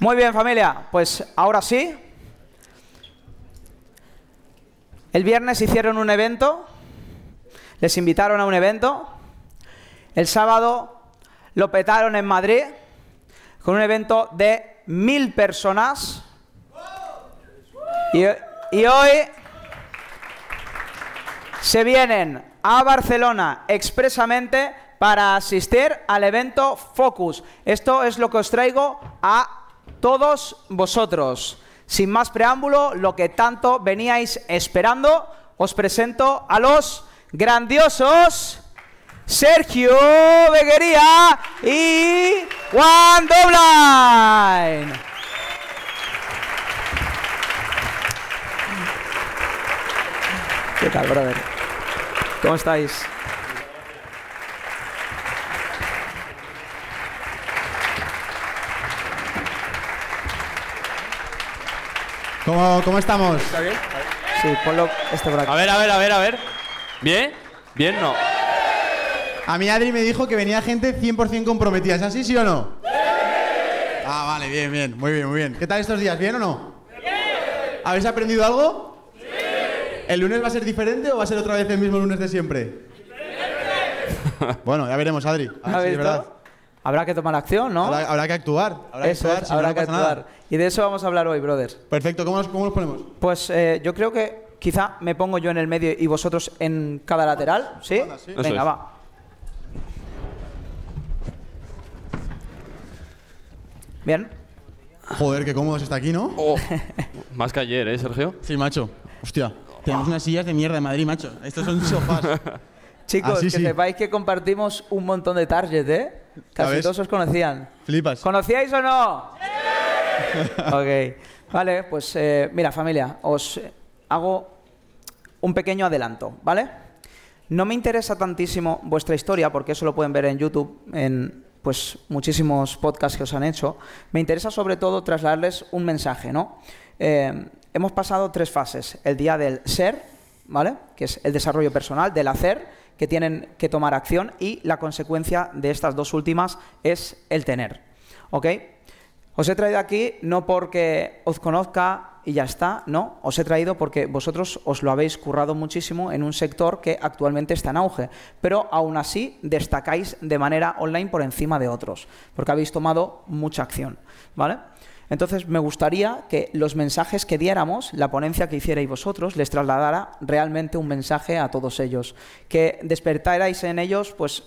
Muy bien, familia. Pues ahora sí. El viernes hicieron un evento. Les invitaron a un evento. El sábado lo petaron en Madrid con un evento de mil personas. Y, hoy se vienen a Barcelona expresamente para asistir al evento Focus. Esto es lo que os traigo a todos vosotros. Sin más preámbulo, lo que tanto veníais esperando, os presento a los grandiosos Sergio Beguería y Juan Doblain. ¿Qué tal, brother? ¿Cómo estáis? ¿Cómo, cómo estamos? ¿Está bien? Sí, ponlo este por aquí. A ver, a ver, a ver, a ver. ¿Bien? ¿Bien? No. A mí Adri me dijo que venía gente 100% comprometida. ¿Es así, sí o no? Ah, vale, bien, bien. Muy bien, muy bien. ¿Qué tal estos días? ¿Bien o no? ¿Habéis aprendido algo? Sí. ¿El lunes va a ser diferente o va a ser otra vez el mismo lunes de siempre? bueno, ya veremos, Adri. A ver verdad. Habrá que tomar acción, ¿no? Habrá, habrá que actuar. Habrá Eso que actuar, es, si no, habrá no que actuar. nada. Y de eso vamos a hablar hoy, brothers. Perfecto, ¿cómo nos, cómo nos ponemos? Pues eh, yo creo que quizá me pongo yo en el medio y vosotros en cada lateral, ¿sí? Venga, es. va. Bien. Joder, qué cómodo se está aquí, ¿no? Oh. Más que ayer, ¿eh, Sergio? Sí, macho. Hostia. Tenemos unas sillas de mierda en Madrid, macho. Estos son sofás. Chicos, Ah, sí, que sí. sepáis que compartimos un montón de targets, ¿eh? Casi ves? todos os conocían. Flipas. ¿Conocíais o no? ok. Vale, pues eh, mira, familia, os hago un pequeño adelanto, ¿vale? No me interesa tantísimo vuestra historia, porque eso lo pueden ver en YouTube, en pues muchísimos podcasts que os han hecho. Me interesa sobre todo trasladarles un mensaje, ¿no? Eh, hemos pasado tres fases. El día del ser, ¿vale? Que es el desarrollo personal, del hacer, que tienen que tomar acción, y la consecuencia de estas dos últimas es el tener. ¿Ok? Os he traído aquí no porque os conozca y ya está, no, os he traído porque vosotros os lo habéis currado muchísimo en un sector que actualmente está en auge, pero aún así destacáis de manera online por encima de otros, porque habéis tomado mucha acción, ¿vale? Entonces me gustaría que los mensajes que diéramos, la ponencia que hicierais vosotros, les trasladara realmente un mensaje a todos ellos, que despertarais en ellos pues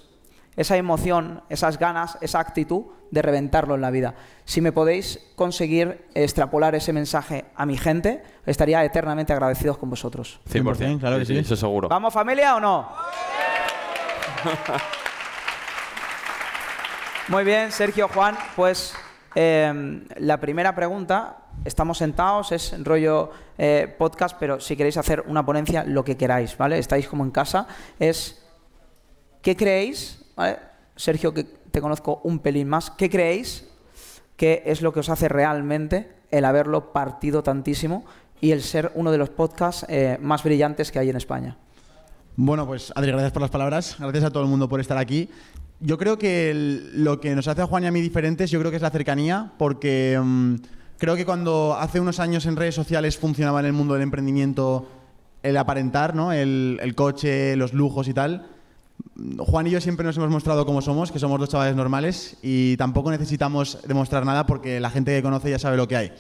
esa emoción, esas ganas, esa actitud de reventarlo en la vida. Si me podéis conseguir extrapolar ese mensaje a mi gente, estaría eternamente agradecidos con vosotros. 100%, claro que sí. Eso seguro. ¿Vamos familia o no? Muy bien, Sergio, Juan, pues eh, la primera pregunta, estamos sentados, es rollo eh, podcast, pero si queréis hacer una ponencia, lo que queráis, ¿vale? Estáis como en casa, es ¿qué creéis? ¿vale? Sergio, que te conozco un pelín más, ¿qué creéis que es lo que os hace realmente el haberlo partido tantísimo y el ser uno de los podcasts eh, más brillantes que hay en España? Bueno, pues Adri, gracias por las palabras. Gracias a todo el mundo por estar aquí. Yo creo que el- lo que nos hace a Juan y a mí diferentes, yo creo que es la cercanía, porque mm, creo que cuando hace unos años en redes sociales funcionaba en el mundo del emprendimiento el aparentar, ¿no? El, el coche, los lujos y tal. Juan y yo siempre nos hemos mostrado como somos, que somos dos chavales normales y tampoco necesitamos demostrar nada porque la gente que conoce ya sabe lo que hay.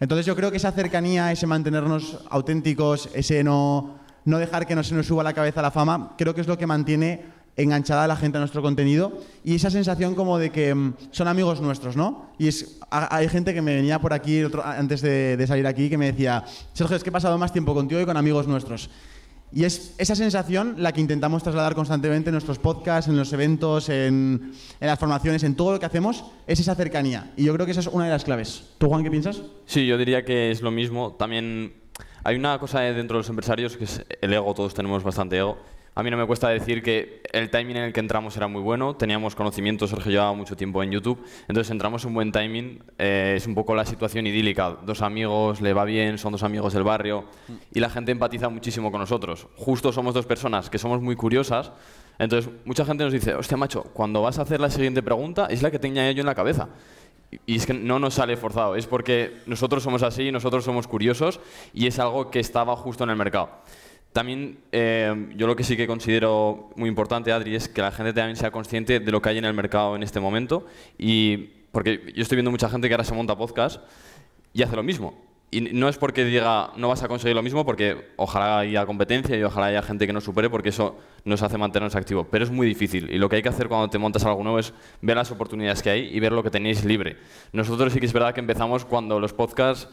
Entonces yo creo que esa cercanía, ese mantenernos auténticos, ese no, no dejar que no se nos suba la cabeza la fama, creo que es lo que mantiene enganchada a la gente a nuestro contenido y esa sensación como de que mm, son amigos nuestros, ¿no? Y es, ha- hay gente que me venía por aquí antes de, de salir aquí que me decía, Sergio, es que he pasado más tiempo contigo y con amigos nuestros. Y es esa sensación la que intentamos trasladar constantemente en nuestros podcasts, en los eventos, en, en las formaciones, en todo lo que hacemos, es esa cercanía. Y yo creo que esa es una de las claves. ¿Tú, Juan, qué piensas? Sí, yo diría que es lo mismo. También hay una cosa dentro de los empresarios que es el ego, todos tenemos bastante ego. A mí no me cuesta decir que el timing en el que entramos era muy bueno, teníamos conocimiento, Sergio llevaba mucho tiempo en YouTube, entonces entramos en un buen timing, eh, es un poco la situación idílica, dos amigos, le va bien, son dos amigos del barrio y la gente empatiza muchísimo con nosotros. Justo somos dos personas que somos muy curiosas, entonces mucha gente nos dice, hostia macho, cuando vas a hacer la siguiente pregunta es la que tenía yo en la cabeza. Y es que no nos sale forzado, es porque nosotros somos así, nosotros somos curiosos y es algo que estaba justo en el mercado. También eh, yo lo que sí que considero muy importante, Adri, es que la gente también sea consciente de lo que hay en el mercado en este momento. Y porque yo estoy viendo mucha gente que ahora se monta podcast y hace lo mismo. Y no es porque diga no vas a conseguir lo mismo, porque ojalá haya competencia y ojalá haya gente que nos supere, porque eso nos hace mantenernos activos. Pero es muy difícil y lo que hay que hacer cuando te montas algo nuevo es ver las oportunidades que hay y ver lo que tenéis libre. Nosotros sí que es verdad que empezamos cuando los podcasts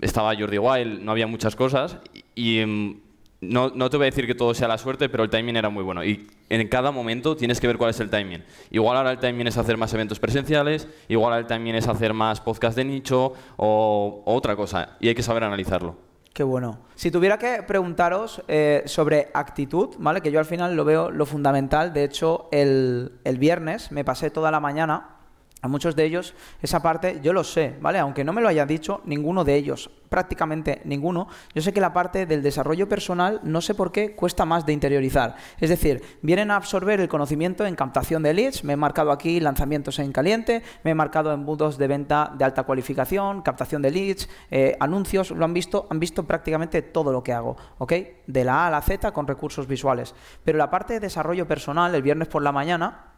estaba Jordi Wild, no había muchas cosas y, mm, no, no, te voy a decir que todo sea la suerte, pero el timing era muy bueno. Y en cada momento tienes que ver cuál es el timing. Igual ahora el timing es hacer más eventos presenciales, igual ahora el timing es hacer más podcast de nicho o, otra cosa. Y hay que saber analizarlo. Qué bueno. Si tuviera que preguntaros eh, sobre actitud, ¿vale? Que yo al final lo veo lo fundamental. De hecho, el, el viernes me pasé toda la mañana a muchos de ellos esa parte yo lo sé, ¿vale? Aunque no me lo haya dicho ninguno de ellos, prácticamente ninguno, yo sé que la parte del desarrollo personal no sé por qué cuesta más de interiorizar. Es decir, vienen a absorber el conocimiento en captación de leads, me he marcado aquí lanzamientos en caliente, me he marcado embudos de venta de alta cualificación, captación de leads, eh, anuncios, lo han visto, han visto prácticamente todo lo que hago, ¿ok? De la A a la Z con recursos visuales. Pero la parte de desarrollo personal, el viernes por la mañana,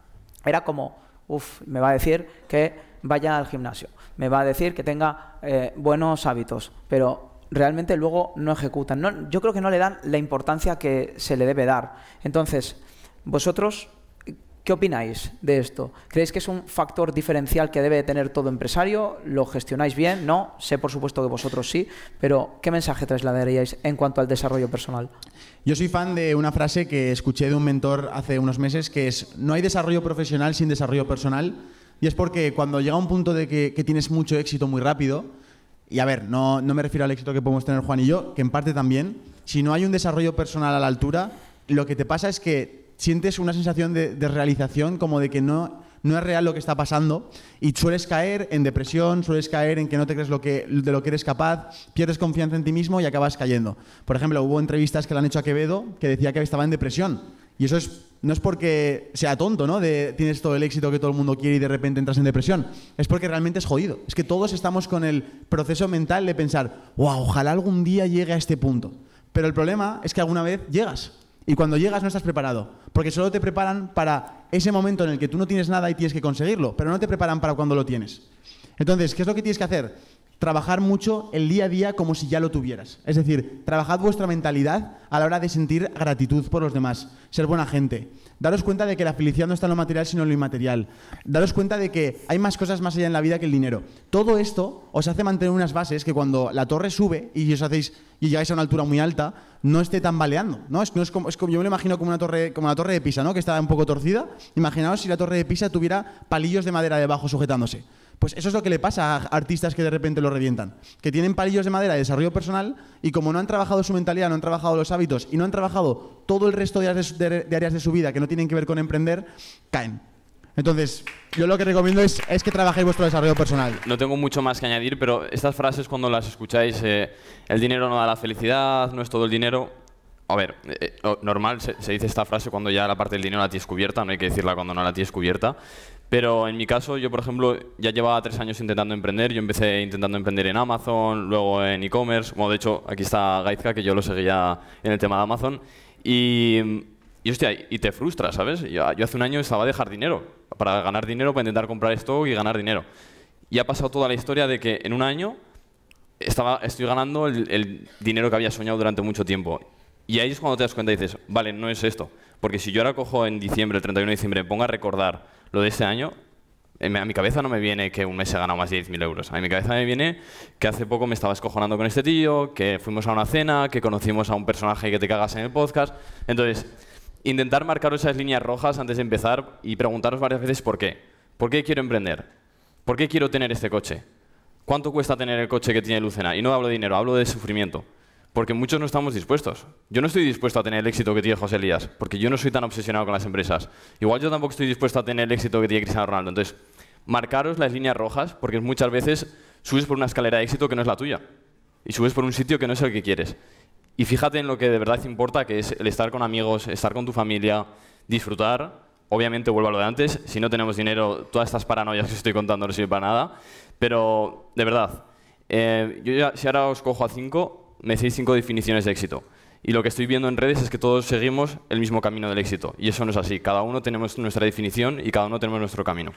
era como Uf, me va a decir que vaya al gimnasio, me va a decir que tenga eh, buenos hábitos, pero realmente luego no ejecutan. No, yo creo que no le dan la importancia que se le debe dar. Entonces, vosotros ¿Qué opináis de esto? ¿Creéis que es un factor diferencial que debe tener todo empresario? ¿Lo gestionáis bien? No, sé por supuesto que vosotros sí, pero ¿qué mensaje trasladaríais en cuanto al desarrollo personal? Yo soy fan de una frase que escuché de un mentor hace unos meses que es, no hay desarrollo profesional sin desarrollo personal, y es porque cuando llega un punto de que, tienes mucho éxito muy rápido, y a ver, no, no me refiero al éxito que podemos tener Juan y yo, que en parte también, si no hay un desarrollo personal a la altura, lo que te pasa es que sientes una sensación de, de, realización, como de que no, no es real lo que está pasando, y sueles caer en depresión, sueles caer en que no te crees lo que, de lo que eres capaz, pierdes confianza en ti mismo y acabas cayendo. Por ejemplo, hubo entrevistas que le han hecho a Quevedo que decía que estaba en depresión. Y eso es, no es porque sea tonto, ¿no? Tienes todo el éxito que todo el mundo quiere y de repente entras en depresión. Es porque realmente es jodido. Es que todos estamos con el proceso mental de pensar, wow, ojalá algún día llegue a este punto. Pero el problema es que alguna vez llegas. Y cuando llegas no estás preparado, porque solo te preparan para ese momento en el que tú no tienes nada y tienes que conseguirlo, pero no te preparan para cuando lo tienes. Entonces, ¿qué es lo que tienes que hacer? Trabajar mucho el día a día como si ya lo tuvieras. Es decir, trabajad vuestra mentalidad a la hora de sentir gratitud por los demás, ser buena gente. Daros cuenta de que la felicidad no está en lo material, sino en lo inmaterial. Daros cuenta de que hay más cosas más allá en la vida que el dinero. Todo esto os hace mantener unas bases que cuando la torre sube y os hacéis y llegáis a una altura muy alta, no esté tambaleando. ¿no? Es, no es como, es como, yo me lo imagino como una torre, como la torre de Pisa, ¿no? que está un poco torcida. Imaginaos si la torre de Pisa tuviera palillos de madera debajo sujetándose. Pues eso es lo que le pasa a artistas que de repente lo revientan, que tienen palillos de madera de desarrollo personal y como no han trabajado su mentalidad, no han trabajado los hábitos y no han trabajado todo el resto de áreas de, de, áreas de su vida que no tienen que ver con emprender, caen. Entonces, yo lo que recomiendo es, es, que trabajéis vuestro desarrollo personal. No tengo mucho más que añadir, pero estas frases cuando las escucháis, eh, el dinero no da la felicidad, no es todo el dinero. A ver, eh, normal se, se, dice esta frase cuando ya la parte del dinero la tienes cubierta, no hay que decirla cuando no la tienes cubierta. Pero en mi caso, yo por ejemplo, ya llevaba tres años intentando emprender. Yo empecé intentando emprender en Amazon, luego en e-commerce. Bueno, de hecho, aquí está Gaizka, que yo lo seguía en el tema de Amazon. Y, y hostia, y te frustra, ¿sabes? Yo, yo hace un año estaba de jardinero, para ganar dinero, para intentar comprar stock y ganar dinero. Y ha pasado toda la historia de que en un año estaba, estoy ganando el, dinero que había soñado durante mucho tiempo. Y ahí es cuando te das cuenta y dices, vale, no es esto. Porque si yo ahora cojo en diciembre, el 31 de diciembre, pongo a recordar lo de este año, a mi cabeza no me viene que un mes he ganado más de 10.000 euros. A mi cabeza me viene que hace poco me estaba escojonando con este tío, que fuimos a una cena, que conocimos a un personaje que te cagas en el podcast. Entonces, intentar marcar esas líneas rojas antes de empezar y preguntaros varias veces por qué. ¿Por qué quiero emprender? ¿Por qué quiero tener este coche? ¿Cuánto cuesta tener el coche que tiene Lucena? Y no hablo de dinero, hablo de sufrimiento. Porque muchos no estamos dispuestos. Yo no estoy dispuesto a tener el éxito que tiene José Elías, porque yo no soy tan obsesionado con las empresas. Igual yo tampoco estoy dispuesto a tener el éxito que tiene Cristiano Ronaldo. Entonces, marcaros las líneas rojas, porque muchas veces subes por una escalera de éxito que no es la tuya. Y subes por un sitio que no es el que quieres. Y fíjate en lo que de verdad importa, que es el estar con amigos, estar con tu familia, disfrutar. obviamente vuelvo a lo de antes, si no tenemos dinero, todas estas paranoias que estoy contando no sirven para nada, pero de verdad, eh, yo ya, si ahora os cojo a cinco, me decís cinco definiciones de éxito. Y lo que estoy viendo en redes es que todos seguimos el mismo camino del éxito. Y eso no es así. Cada uno tenemos nuestra definición y cada uno tenemos nuestro camino.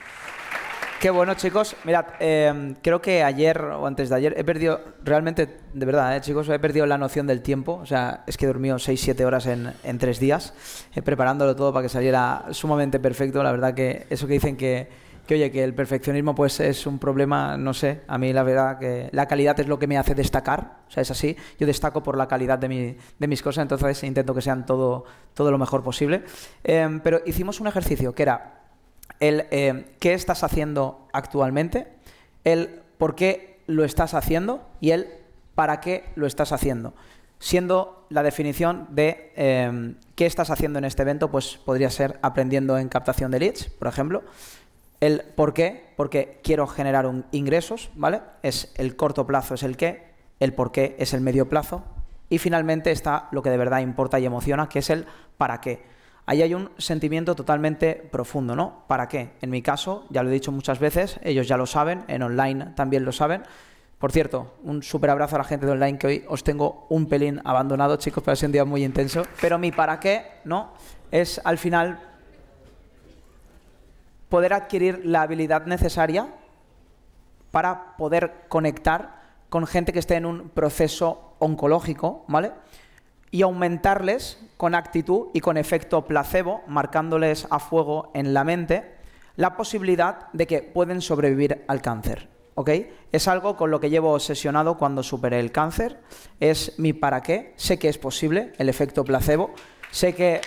Qué bueno, chicos. Mirad, eh, creo que ayer o antes de ayer he perdido, realmente, de verdad, eh, chicos, he perdido la noción del tiempo. O sea, es que he dormido 6-7 horas en, en, días, eh, preparándolo todo para que saliera sumamente perfecto. La verdad que eso que dicen que, que, oye, que el perfeccionismo pues es un problema, no sé, a mí la verdad que la calidad es lo que me hace destacar, o sea, es así, yo destaco por la calidad de, mi, de mis cosas, entonces intento que sean todo, todo lo mejor posible. Eh, pero hicimos un ejercicio que era el eh, qué estás haciendo actualmente, el por qué lo estás haciendo y el para qué lo estás haciendo. Siendo la definición de eh, qué estás haciendo en este evento, pues podría ser aprendiendo en captación de leads, por ejemplo. El por qué, porque quiero generar ingresos, ¿vale? Es el corto plazo, es el qué, el por qué es el medio plazo. Y finalmente está lo que de verdad importa y emociona, que es el para qué ahí hay un sentimiento totalmente profundo, ¿no? ¿Para qué? En mi caso, ya lo he dicho muchas veces, ellos ya lo saben, en online también lo saben. Por cierto, un súper abrazo a la gente de online que hoy os tengo un pelín abandonado, chicos, pero sido un día muy intenso. Pero mi para qué, ¿no? Es al final poder adquirir la habilidad necesaria para poder conectar con gente que esté en un proceso oncológico, ¿vale? Y aumentarles con actitud y con efecto placebo, marcándoles a fuego en la mente la posibilidad de que pueden sobrevivir al cáncer. ¿ok? Es algo con lo que llevo obsesionado cuando superé el cáncer. Es mi para qué. Sé que es posible el efecto placebo. Sé que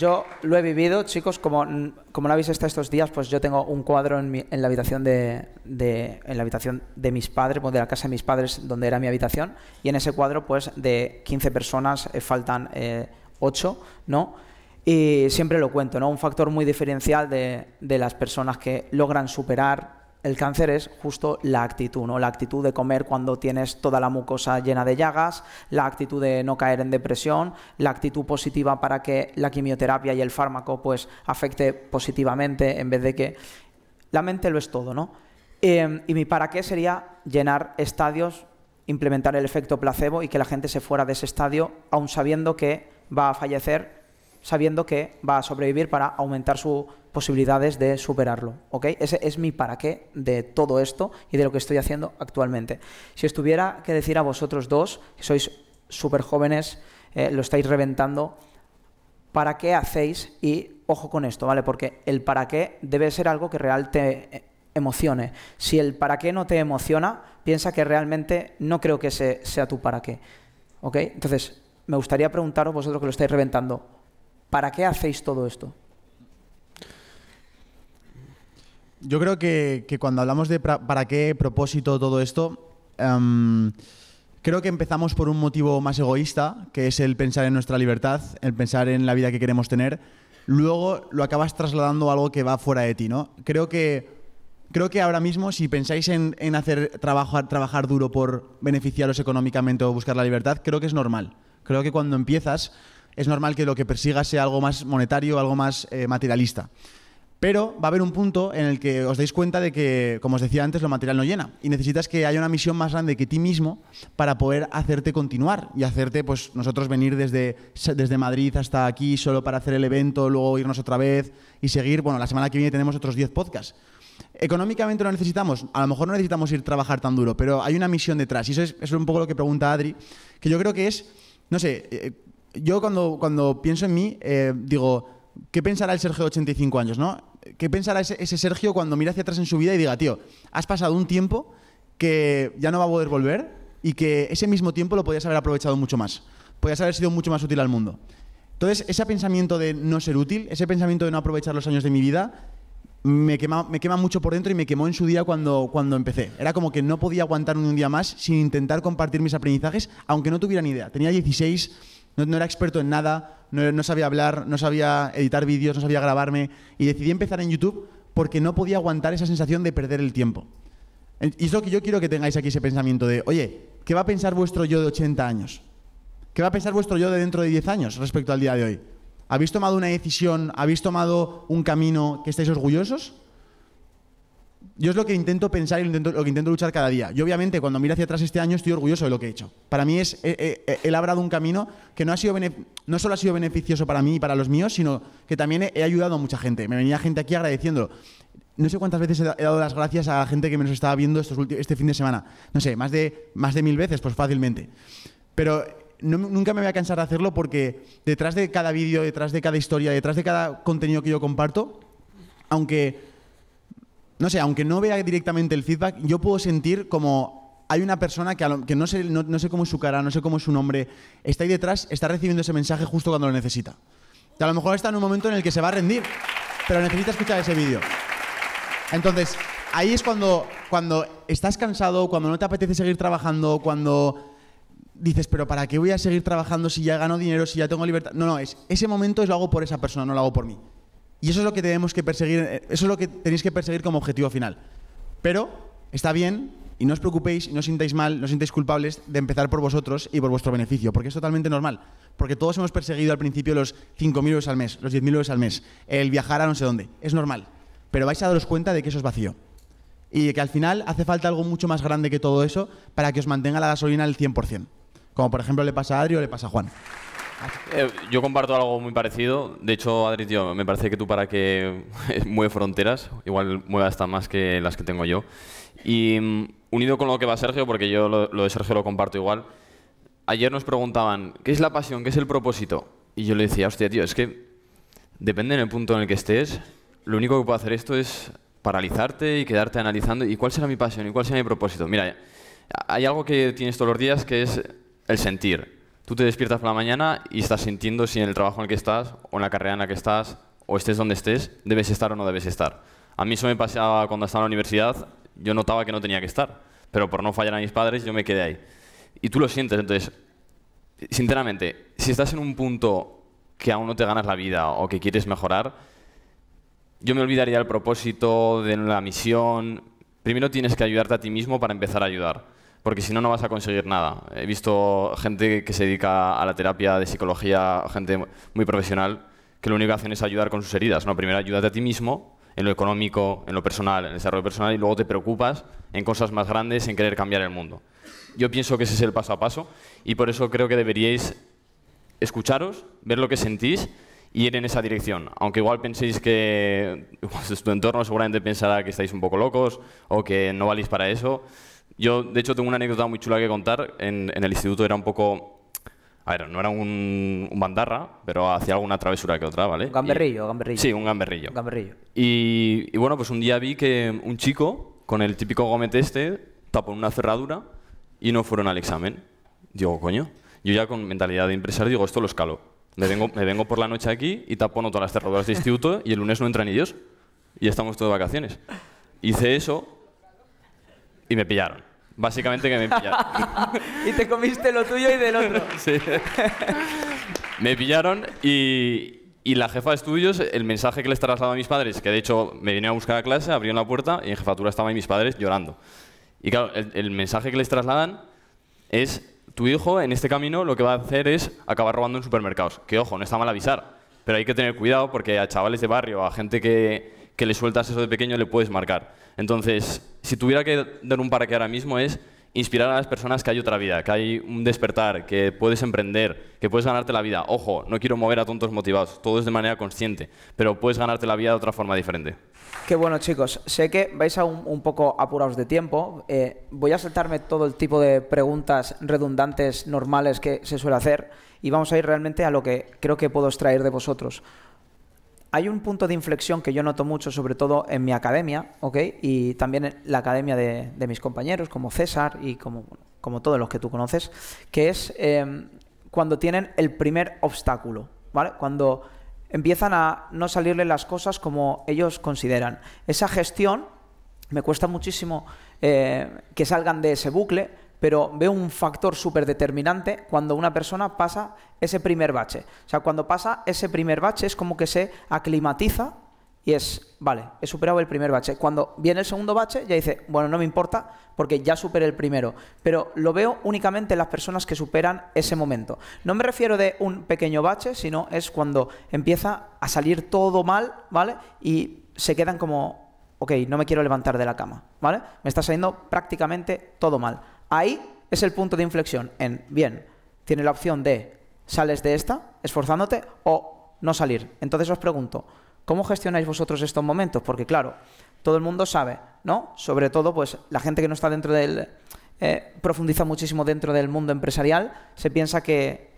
Yo lo he vivido, chicos, como, como no habéis estado estos días, pues yo tengo un cuadro en, mi, la habitación de, de, en la habitación de mis padres, de la casa de mis padres, donde era mi habitación, y en ese cuadro, pues de 15 personas eh, faltan eh, 8, ¿no? Y siempre lo cuento, ¿no? Un factor muy diferencial de, de las personas que logran superar el cáncer es justo la actitud, ¿no? La actitud de comer cuando tienes toda la mucosa llena de llagas, la actitud de no caer en depresión, la actitud positiva para que la quimioterapia y el fármaco pues afecte positivamente en vez de que la mente lo es todo, ¿no? Eh, y mi para qué sería llenar estadios, implementar el efecto placebo y que la gente se fuera de ese estadio aún sabiendo que va a fallecer sabiendo que va a sobrevivir para aumentar sus posibilidades de superarlo. ¿ok? Ese es mi para qué de todo esto y de lo que estoy haciendo actualmente. Si os tuviera que decir a vosotros dos, que sois súper jóvenes, eh, lo estáis reventando, ¿para qué hacéis? Y ojo con esto, ¿vale? Porque el para qué debe ser algo que real te eh, emocione. Si el para qué no te emociona, piensa que realmente no creo que ese sea tu para qué. ¿Ok? Entonces, me gustaría preguntaros vosotros que lo estáis reventando, ¿para qué hacéis todo esto? Yo creo que, que cuando hablamos de pra- para qué, propósito, todo esto, em, creo que empezamos por un motivo más egoísta, que es el pensar en nuestra libertad, el pensar en la vida que queremos tener. Luego lo acabas trasladando a algo que va fuera de ti, ¿no? Creo que, creo que ahora mismo, si pensáis en, en hacer trabajar, trabajar duro por beneficiaros económicamente o buscar la libertad, creo que es normal. Creo que cuando empiezas es normal que lo que persigas sea algo más monetario, algo más eh, materialista. Pero va a haber un punto en el que os dais cuenta de que, como os decía antes, lo material no llena. Y necesitas que haya una misión más grande que ti mismo para poder hacerte continuar y hacerte, pues nosotros venir desde, desde Madrid hasta aquí solo para hacer el evento, luego irnos otra vez y seguir. Bueno, la semana que viene tenemos otros 10 podcasts. Económicamente lo necesitamos. A lo mejor no necesitamos ir a trabajar tan duro, pero hay una misión detrás. Y eso es, un poco lo que pregunta Adri, que yo creo que es, no sé, eh, yo cuando, cuando pienso en mí, eh, digo, ¿qué pensará el Sergio de 85 años, no? ¿Qué pensará ese, Sergio cuando mira hacia atrás en su vida y diga, tío, has pasado un tiempo que ya no va a poder volver y que ese mismo tiempo lo podías haber aprovechado mucho más? Podías haber sido mucho más útil al mundo. Entonces, ese pensamiento de no ser útil, ese pensamiento de no aprovechar los años de mi vida, me quema, me quema mucho por dentro y me quemó en su día cuando, cuando empecé. Era como que no podía aguantar un día más sin intentar compartir mis aprendizajes, aunque no tuviera ni idea. Tenía 16, no, era experto en nada, no, no, sabía hablar, no sabía editar vídeos, no sabía grabarme y decidí empezar en YouTube porque no podía aguantar esa sensación de perder el tiempo. Y es lo que yo quiero que tengáis aquí ese pensamiento de, oye, ¿qué va a pensar vuestro yo de 80 años? ¿Qué va a pensar vuestro yo de dentro de 10 años respecto al día de hoy? ¿Habéis tomado una decisión? ¿Habéis tomado un camino que estáis orgullosos? Yo es lo que intento pensar y lo, que intento luchar cada día. Yo obviamente cuando miro hacia atrás este año estoy orgulloso de lo que he hecho. Para mí es, he, labrado un camino que no, ha sido solo ha sido beneficioso para mí y para los míos, sino que también he, ayudado a mucha gente. Me venía gente aquí agradeciéndolo. No sé cuántas veces he dado las gracias a la gente que me nos estaba viendo estos este fin de semana. No sé, más de, más de mil veces, pues fácilmente. Pero nunca me voy a cansar de hacerlo porque detrás de cada vídeo, detrás de cada historia, detrás de cada contenido que yo comparto, aunque no sé, aunque no vea directamente el feedback, yo puedo sentir como hay una persona que, que no, sé, cómo es su cara, no sé cómo es su nombre, está ahí detrás, está recibiendo ese mensaje justo cuando lo necesita. a lo mejor está en un momento en el que se va a rendir, pero necesita escuchar ese vídeo. Entonces, ahí es cuando, cuando estás cansado, cuando no te apetece seguir trabajando, cuando dices, pero ¿para qué voy a seguir trabajando si ya gano dinero, si ya tengo libertad? No, no, es, ese momento es lo hago por esa persona, no lo hago por mí. Y eso es lo que tenemos que perseguir, eh, eso es lo que tenéis que perseguir como objetivo final. Pero está bien, y no os preocupéis, no os sintáis mal, no os sintáis culpables de empezar por vosotros y por vuestro beneficio, porque es totalmente normal. Porque todos hemos perseguido al principio los 5.000 euros al mes, los 10.000 euros al mes, el viajar a no sé dónde. Es normal. Pero vais a daros cuenta de que eso es vacío. Y que al final hace falta algo mucho más grande que todo eso para que os mantenga la gasolina al 100%. Como por ejemplo le pasa a Adri o le pasa a Juan. Eh, yo comparto algo muy parecido. De hecho, Adri, tío, me parece que tú para que mueve fronteras, igual mueve hasta más que las que tengo yo. Y mm, unido con lo que va Sergio, porque yo lo, de Sergio lo comparto igual, ayer nos preguntaban, ¿qué es la pasión? ¿Qué es el propósito? Y yo le decía, hostia, tío, es que depende en el punto en el que estés, lo único que puedo hacer esto es paralizarte y quedarte analizando, ¿y cuál será mi pasión? ¿Y cuál será mi propósito? Mira, hay algo que tienes todos los días que es el sentir tú te despiertas por la mañana y estás sintiendo si en el trabajo en el que estás, o en la carrera en la que estás, o estés donde estés, debes estar o no debes estar. A mí eso me pasaba cuando estaba en la universidad, yo notaba que no tenía que estar, pero por no fallar a mis padres yo me quedé ahí. Y tú lo sientes, entonces, sinceramente, si estás en un punto que aún no te ganas la vida o que quieres mejorar, yo me olvidaría el propósito de la misión. Primero tienes que ayudarte a ti mismo para empezar a ayudar porque si no, no vas a conseguir nada. He visto gente que se dedica a la terapia de psicología, gente muy profesional, que lo único que hacen es ayudar con sus heridas. ¿no? Primero ayúdate a ti mismo, en lo económico, en lo personal, en el desarrollo personal, y luego te preocupas en cosas más grandes, en querer cambiar el mundo. Yo pienso que ese es el paso a paso, y por eso creo que deberíais escucharos, ver lo que sentís y ir en esa dirección. Aunque igual penséis que tu entorno seguramente pensará que estáis un poco locos o que no valís para eso. Yo, de hecho, tengo una anécdota muy chula que contar. En, el instituto era un poco... A ver, no era un, bandarra, pero hacía alguna travesura que otra, ¿vale? Gamberrillo, gamberrillo. Sí, un gamberrillo. Gamberrillo. Y, bueno, pues un día vi que un chico, con el típico gomete este, tapó una cerradura y no fueron al examen. Digo, coño, yo ya con mentalidad de empresario digo, esto lo escalo. Me vengo, me vengo por la noche aquí y tapo todas las cerraduras de instituto y el lunes no entran ni Dios. Y estamos todos de vacaciones. Hice eso y me pillaron. Básicamente que me pillaron. y te comiste lo tuyo y del otro. sí. me pillaron y, y, la jefa de estudios, el mensaje que les trasladó a mis padres, que de hecho me vine a buscar a clase, abrieron la puerta y en jefatura estaban mis padres llorando. Y claro, el, el mensaje que les trasladan es, tu hijo en este camino lo que va a hacer es acabar robando en supermercados. Que ojo, no está mal avisar, pero hay que tener cuidado porque a chavales de barrio, a gente que, que le sueltas eso de pequeño le puedes marcar. Entonces, si tuviera que dar un para que ahora mismo es inspirar a las personas que hay otra vida, que hay un despertar, que puedes emprender, que puedes ganarte la vida. Ojo, no quiero mover a tontos motivados, todo es de manera consciente, pero puedes ganarte la vida de otra forma diferente. Qué bueno, chicos. Sé que vais a un, poco apurados de tiempo. Eh, voy a saltarme todo el tipo de preguntas redundantes, normales que se suele hacer y vamos a ir realmente a lo que creo que puedo extraer de vosotros hay un punto de inflexión que yo noto mucho, sobre todo en mi academia, ¿ok? Y también en la academia de, mis compañeros, como César y como, como, todos los que tú conoces, que es em, cuando tienen el primer obstáculo, ¿vale? Cuando empiezan a no salirle las cosas como ellos consideran. Esa gestión me cuesta muchísimo eh, que salgan de ese bucle, pero veo un factor súper determinante cuando una persona pasa ese primer bache. O sea, cuando pasa ese primer bache es como que se aclimatiza Y es, vale, he superado el primer bache. Cuando viene el segundo bache, ya dice, bueno, no me importa porque ya superé el primero. Pero lo veo únicamente en las personas que superan ese momento. No me refiero de un pequeño bache, sino es cuando empieza a salir todo mal, ¿vale? Y se quedan como, ok, no me quiero levantar de la cama, ¿vale? Me está saliendo prácticamente todo mal. Ahí es el punto de inflexión en, bien, tiene la opción de sales de esta, esforzándote, o no salir. Entonces os pregunto, ¿cómo gestionáis vosotros estos momentos? Porque claro, todo el mundo sabe, ¿no? Sobre todo, pues la gente que no está dentro del... Eh, profundiza muchísimo dentro del mundo empresarial, se piensa que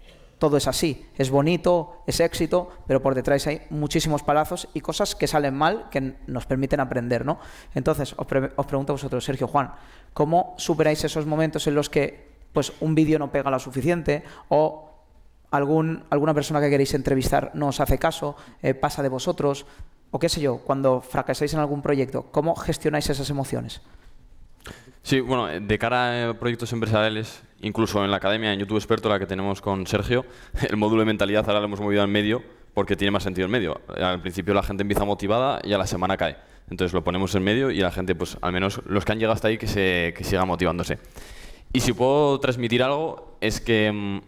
todo es así. Es bonito, es éxito, pero por detrás hay muchísimos palazos y cosas que salen mal que nos permiten aprender, ¿no? Entonces, os, pregunto a vosotros, Sergio Juan, ¿cómo superáis esos momentos en los que pues, un vídeo no pega lo suficiente o algún, alguna persona que queréis entrevistar no os hace caso, eh, pasa de vosotros, o qué sé yo, cuando fracasáis en algún proyecto, ¿cómo gestionáis esas emociones? Sí, bueno, de cara a proyectos empresariales, incluso en la academia, en YouTube Experto, la que tenemos con Sergio, el módulo de mentalidad ahora lo hemos movido al medio porque tiene más sentido en medio. Al principio la gente empieza motivada y a la semana cae. Entonces lo ponemos en medio y la gente, pues al menos los que han llegado hasta ahí, que, se, que sigan motivándose. Y si puedo transmitir algo, es que mm,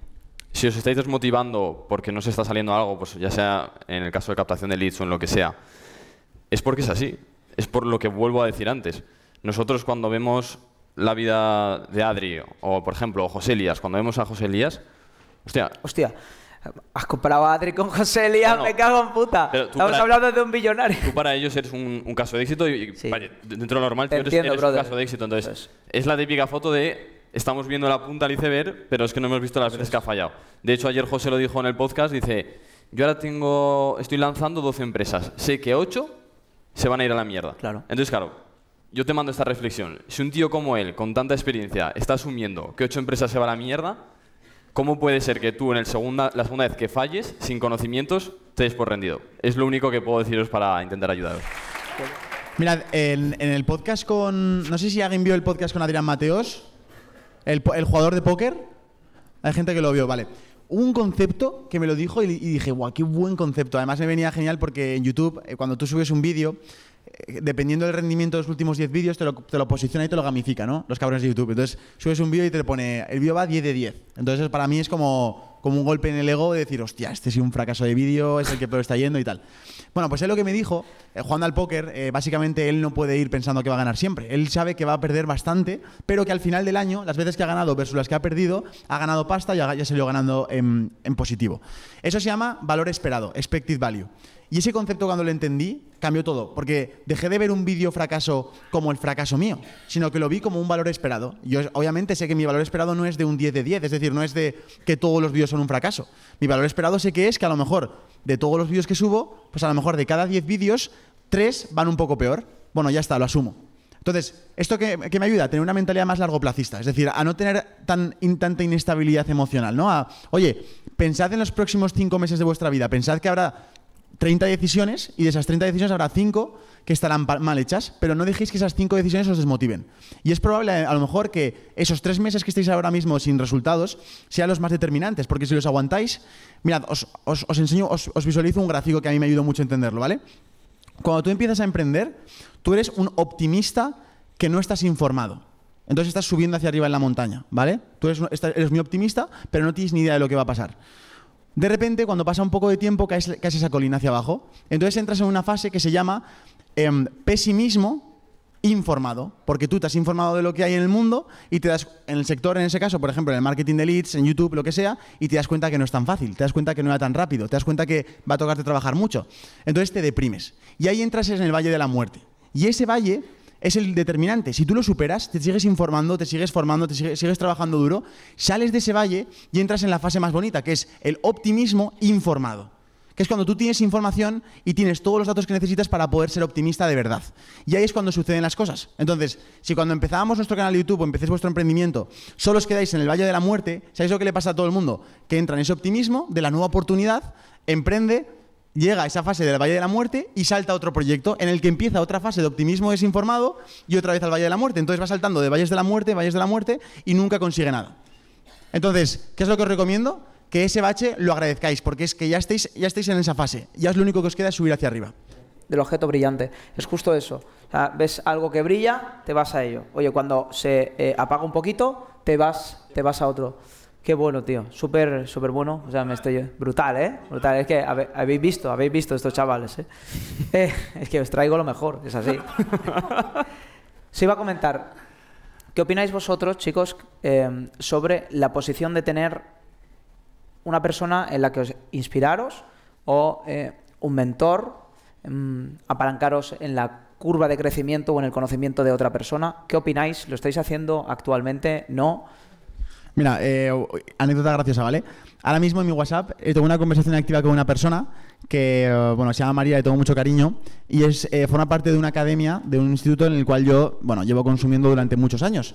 si os estáis desmotivando porque no se está saliendo algo, pues ya sea en el caso de captación de leads o en lo que sea, es porque es así. Es por lo que vuelvo a decir antes. Nosotros cuando vemos la vida de Adri, o por ejemplo, José Elías, cuando vemos a José Elías, hostia. Hostia. Has comparado a Adri con José Elías, me cago en puta. Estamos hablando de un billonario. Tú para ellos eres un, caso de éxito y dentro de lo normal tú eres, un caso de éxito. Entonces, es la típica foto de estamos viendo la punta del iceberg, pero es que no hemos visto las veces que ha fallado. De hecho, ayer José lo dijo en el podcast, dice, yo ahora tengo, estoy lanzando 12 empresas, sé que 8 se van a ir a la mierda. Claro. Entonces, claro, yo te mando esta reflexión. Si un tío como él, con tanta experiencia, está asumiendo que ocho empresas se van a la mierda, ¿cómo puede ser que tú en el segunda, la segunda vez que falles, sin conocimientos, te des por rendido? Es lo único que puedo deciros para intentar ayudaros. Mirad, en, el podcast con... No sé si alguien vio el podcast con Adrián Mateos, el, jugador de póker. Hay gente que lo vio, vale un concepto que me lo dijo y, dije, guau, qué buen concepto. Además me venía genial porque en YouTube, eh, cuando tú subes un vídeo, dependiendo del rendimiento de los últimos 10 vídeos, te lo, te lo, posiciona y te lo gamifica, ¿no? Los cabrones de YouTube. Entonces, subes un vídeo y te pone, el vídeo va 10 de 10. Entonces, para mí es como, como un golpe en el ego de decir, hostia, este es un fracaso de vídeo, es el que peor está yendo y tal. Bueno, pues él lo que me dijo, eh, jugando al póker, eh, básicamente él no puede ir pensando que va a ganar siempre. Él sabe que va a perder bastante, pero que al final del año, las veces que ha ganado versus las que ha perdido, ha ganado pasta y ya, ya salió ganando en, en positivo. Eso se llama valor esperado, expected value. Y ese concepto cuando lo entendí cambió todo, porque dejé de ver un vídeo fracaso como el fracaso mío, sino que lo vi como un valor esperado. Yo obviamente sé que mi valor esperado no es de un 10 de 10, es decir, no es de que todos los vídeos son un fracaso. Mi valor esperado sé que es que a lo mejor de todos los vídeos que subo, pues a lo mejor de cada 10 vídeos, 3 van un poco peor. Bueno, ya está, lo asumo. Entonces, ¿esto que, me ayuda? A tener una mentalidad más largo placista, es decir, a no tener tan, tanta inestabilidad emocional, ¿no? A, oye, pensad en los próximos 5 meses de vuestra vida, pensad que habrá 30 decisiones y de esas 30 decisiones habrá 5 que estarán mal hechas, pero no dejéis que esas 5 decisiones os desmotiven. Y es probable a lo mejor que esos 3 meses que estéis ahora mismo sin resultados sean los más determinantes, porque si los aguantáis, mirad, os, os, enseño, os, os visualizo un gráfico que a mí me ayudó mucho a entenderlo, ¿vale? Cuando tú empiezas a emprender, tú eres un optimista que no estás informado. Entonces estás subiendo hacia arriba en la montaña, ¿vale? Tú eres, eres muy optimista, pero no tienes ni idea de lo que va a pasar. De repente, cuando pasa un poco de tiempo, caes, esa colina hacia abajo. Entonces entras en una fase que se llama em, pesimismo informado, porque tú te has informado de lo que hay en el mundo y te das, en el sector, en ese caso, por ejemplo, en el marketing de leads, en YouTube, lo que sea, y te das cuenta que no es tan fácil, te das cuenta que no era tan rápido, te das cuenta que va a tocarte trabajar mucho. Entonces te deprimes. Y ahí entras en el valle de la muerte. Y ese valle es el determinante. Si tú lo superas, te sigues informando, te sigues formando, te sigues, trabajando duro, sales de ese valle y entras en la fase más bonita, que es el optimismo informado. Que es cuando tú tienes información y tienes todos los datos que necesitas para poder ser optimista de verdad. Y ahí es cuando suceden las cosas. Entonces, si cuando empezábamos nuestro canal de YouTube o empecéis vuestro emprendimiento, solo os quedáis en el valle de la muerte, ¿sabéis lo que le pasa a todo el mundo? Que entra en ese optimismo de la nueva oportunidad, emprende, llega a esa fase del Valle de la Muerte y salta otro proyecto en el que empieza otra fase de optimismo desinformado y otra vez al Valle de la Muerte. Entonces va saltando de valles de la muerte, valles de la muerte y nunca consigue nada. Entonces, ¿qué es lo que os recomiendo? Que ese bache lo agradezcáis, porque es que ya estáis, ya estáis en esa fase. Ya es lo único que os queda es subir hacia arriba. del objeto brillante. Es justo eso. Ves algo que brilla, te vas a ello. Oye, cuando se eh, apaga un poquito, te vas, te vas a otro. Qué bueno, tío. Súper, súper bueno. O sea, me estoy... Brutal, ¿eh? Brutal. Es que habéis visto, habéis visto estos chavales, ¿eh? Eh, Es que os traigo lo mejor, es así. Se iba a comentar, ¿qué opináis vosotros, chicos, eh, sobre la posición de tener una persona en la que os inspiraros o eh, un mentor, mm, apalancaros en la curva de crecimiento o en el conocimiento de otra persona? ¿Qué opináis? ¿Lo estáis haciendo actualmente? ¿No? Mira, eh, anécdota graciosa, ¿vale? Ahora mismo en mi WhatsApp eh, tengo una conversación activa con una persona que, eh, bueno, se llama María, le tengo mucho cariño, y es, eh, forma parte de una academia, de un instituto en el cual yo, bueno, llevo consumiendo durante muchos años.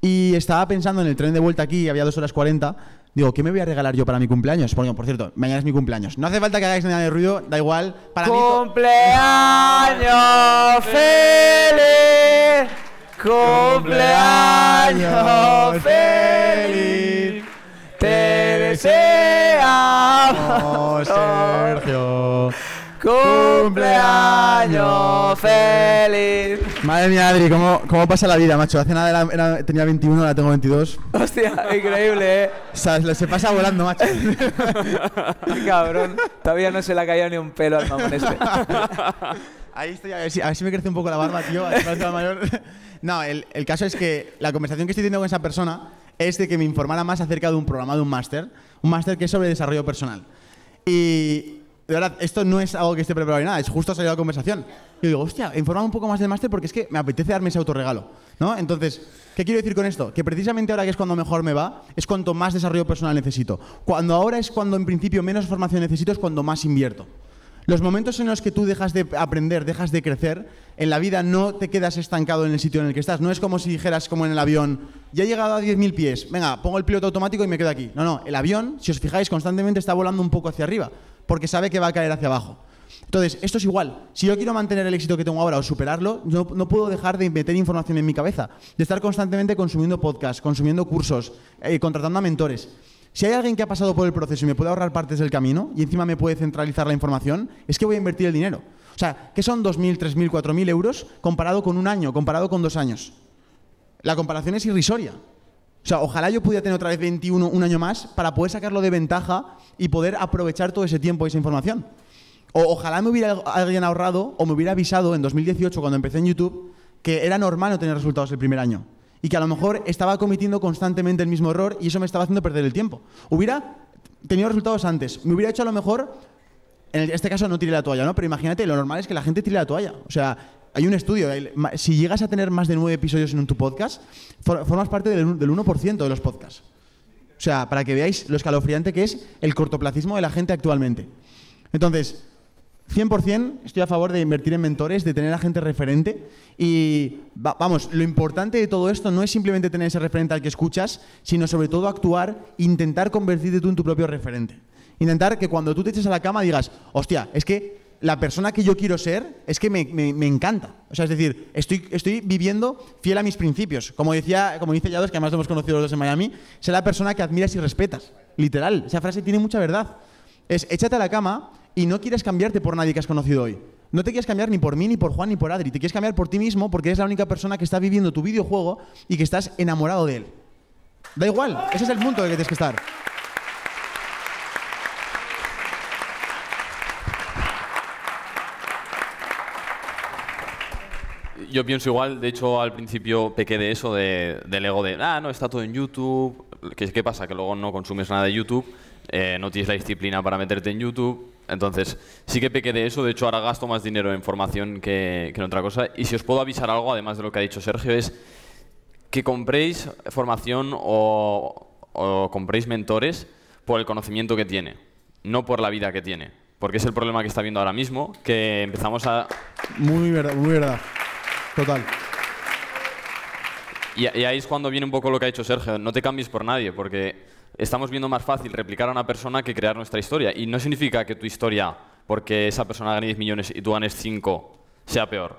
Y estaba pensando en el tren de vuelta aquí, había dos horas 40, digo, ¿qué me voy a regalar yo para mi cumpleaños? Porque, por cierto, mañana es mi cumpleaños. No hace falta que hagáis nada de ruido, da igual. Para mí... ¡Cumpleaños feliz! ¡Cumpleaños feliz! ¡Te deseamos! Sergio. ¡Cumpleaños feliz! Madre mía, Adri, ¿cómo, cómo pasa la vida, macho? Hace nada era- era- tenía 21, ahora tengo 22. Hostia, increíble, ¿eh? O sea, se pasa volando, macho. Qué Cabrón, todavía no se le ha caído ni un pelo al mamón este. Ahí estoy, a ver, si, a ver si me crece un poco la barba, tío. a mayor. No, el, el caso es que la conversación que estoy teniendo con esa persona es de que me informara más acerca de un programa, de un máster. Un máster que es sobre desarrollo personal. Y de verdad, esto no es algo que esté preparado ni nada, es justo salir a la conversación. Y digo, hostia, informar un poco más del máster porque es que me apetece darme ese autorregalo. ¿no? Entonces, ¿qué quiero decir con esto? Que precisamente ahora que es cuando mejor me va, es cuanto más desarrollo personal necesito. Cuando ahora es cuando en principio menos formación necesito, es cuando más invierto. Los momentos en los que tú dejas de aprender, dejas de crecer, en la vida no te quedas estancado en el sitio en el que estás. No es como si dijeras, como en el avión, ya he llegado a 10.000 pies, venga, pongo el piloto automático y me quedo aquí. No, no, el avión, si os fijáis, constantemente está volando un poco hacia arriba, porque sabe que va a caer hacia abajo. Entonces, esto es igual. Si yo quiero mantener el éxito que tengo ahora o superarlo, no, puedo dejar de meter información en mi cabeza, de estar constantemente consumiendo podcasts, consumiendo cursos, eh, contratando a mentores. Si hay alguien que ha pasado por el proceso y me puede ahorrar partes del camino y encima me puede centralizar la información, es que voy a invertir el dinero. O sea, ¿qué son 2.000, 3.000, 4.000 euros comparado con un año, comparado con dos años? La comparación es irrisoria. O sea, ojalá yo pudiera tener otra vez 21, un año más, para poder sacarlo de ventaja y poder aprovechar todo ese tiempo y esa información. O ojalá me hubiera alguien ahorrado o me hubiera avisado en 2018 cuando empecé en YouTube que era normal no tener resultados el primer año. Y que a lo mejor estaba cometiendo constantemente el mismo error y eso me estaba haciendo perder el tiempo. Hubiera tenido resultados antes. Me hubiera hecho a lo mejor, en este caso no tiré la toalla, ¿no? Pero imagínate, lo normal es que la gente tire la toalla. O sea, hay un estudio, si llegas a tener más de nueve episodios en tu podcast, for- formas parte del 1% de los podcasts. O sea, para que veáis lo escalofriante que es el cortoplacismo de la gente actualmente. Entonces, 100% estoy a favor de invertir en mentores, de tener a gente referente. Y va- vamos, lo importante de todo esto no es simplemente tener ese referente al que escuchas, sino sobre todo actuar, intentar convertirte tú en tu propio referente. Intentar que cuando tú te eches a la cama digas, hostia, es que la persona que yo quiero ser es que me, me- me encanta. O sea, es decir, estoy, estoy viviendo fiel a mis principios. Como, decía, como dice Yados, que además lo hemos conocido los dos en Miami, ser la persona que admiras y respetas. Literal, esa frase tiene mucha verdad. Es échate a la cama y no quieres cambiarte por nadie que has conocido hoy. No te quieres cambiar ni por mí, ni por Juan, ni por Adri. Te quieres cambiar por ti mismo porque eres la única persona que está viviendo tu videojuego y que estás enamorado de él. Da igual, ese es el punto el que tienes que estar. Yo pienso igual, de hecho al principio pequé de eso, de, del ego de, ah, no, está todo en YouTube. ¿Qué, qué pasa? Que luego no consumes nada de YouTube, eh, no tienes la disciplina para meterte en YouTube. Entonces, sí que pequé de eso, de hecho ahora gasto más dinero en formación que, que en otra cosa. Y si os puedo avisar algo, además de lo que ha dicho Sergio, es que compréis formación o, o compréis mentores por el conocimiento que tiene, no por la vida que tiene. Porque es el problema que está viendo ahora mismo, que empezamos a, Muy verdad, muy verdad. Total. Y, y ahí es cuando viene un poco lo que ha dicho Sergio. No te cambies por nadie, porque estamos viendo más fácil replicar a una persona que crear nuestra historia. Y no significa que tu historia, porque esa persona gane 10 millones y tú ganes 5, sea peor.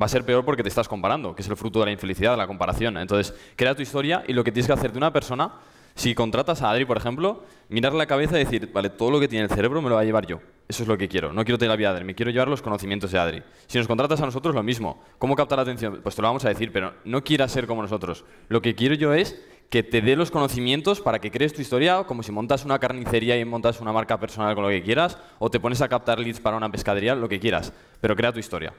Va a ser peor porque te estás comparando, que es el fruto de la infelicidad, de la comparación. Entonces, crea tu historia y lo que tienes que hacer de una persona, Si contratas a Adri, por ejemplo, mirar la cabeza y decir, vale, todo lo que tiene el cerebro me lo va a llevar yo. Eso es lo que quiero. No quiero tener la vida de Adri, me quiero llevar los conocimientos de Adri. Si nos contratas a nosotros, lo mismo. ¿Cómo captar la atención? Pues te lo vamos a decir, pero no quieras ser como nosotros. Lo que quiero yo es que te dé los conocimientos para que crees tu historia, como si montas una carnicería y montas una marca personal con lo que quieras, o te pones a captar leads para una pescadería, lo que quieras, pero crea tu historia.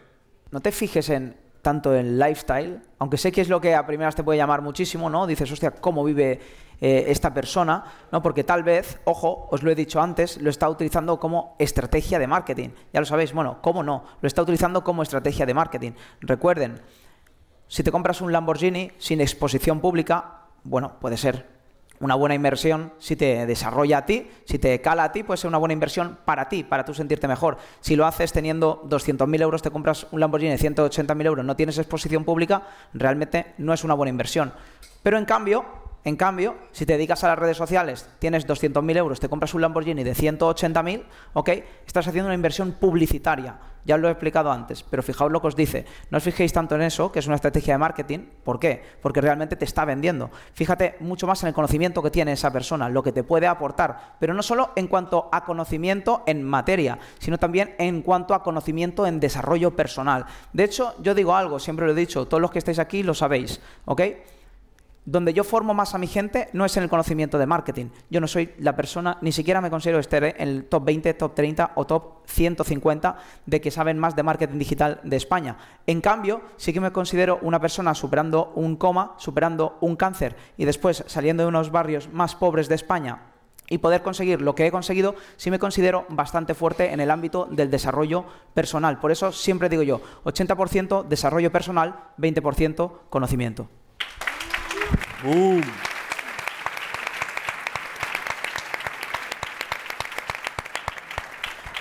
No te fijes en tanto en lifestyle, aunque sé que es lo que a primeras te puede llamar muchísimo, ¿no? Dices, hostia, ¿cómo vive eh, esta persona? ¿no? Porque tal vez, ojo, os lo he dicho antes, lo está utilizando como estrategia de marketing. Ya lo sabéis, bueno, ¿cómo no? Lo está utilizando como estrategia de marketing. Recuerden, si te compras un Lamborghini sin exposición pública, bueno, puede ser una buena inversión si te desarrolla a ti, si te cala a ti, puede ser una buena inversión para ti, para tú sentirte mejor. Si lo haces teniendo 200.000 euros, te compras un Lamborghini de 180.000 euros, no tienes exposición pública, realmente no es una buena inversión. Pero en cambio, en cambio, si te dedicas a las redes sociales, tienes 200.000 euros, te compras un Lamborghini de 180.000, ¿ok? Estás haciendo una inversión publicitaria. Ya lo he explicado antes, pero fijaos lo que os dice. No os fijéis tanto en eso, que es una estrategia de marketing. ¿Por qué? Porque realmente te está vendiendo. Fíjate mucho más en el conocimiento que tiene esa persona, lo que te puede aportar. Pero no solo en cuanto a conocimiento en materia, sino también en cuanto a conocimiento en desarrollo personal. De hecho, yo digo algo, siempre lo he dicho, todos los que estáis aquí lo sabéis, ¿ok? Donde yo formo más a mi gente no es en el conocimiento de marketing. Yo no soy la persona, ni siquiera me considero estar en el top 20, top 30 o top 150 de que saben más de marketing digital de España. En cambio, sí que me considero una persona superando un coma, superando un cáncer y después saliendo de unos barrios más pobres de España y poder conseguir lo que he conseguido, sí me considero bastante fuerte en el ámbito del desarrollo personal. Por eso siempre digo yo, 80% desarrollo personal, 20% conocimiento.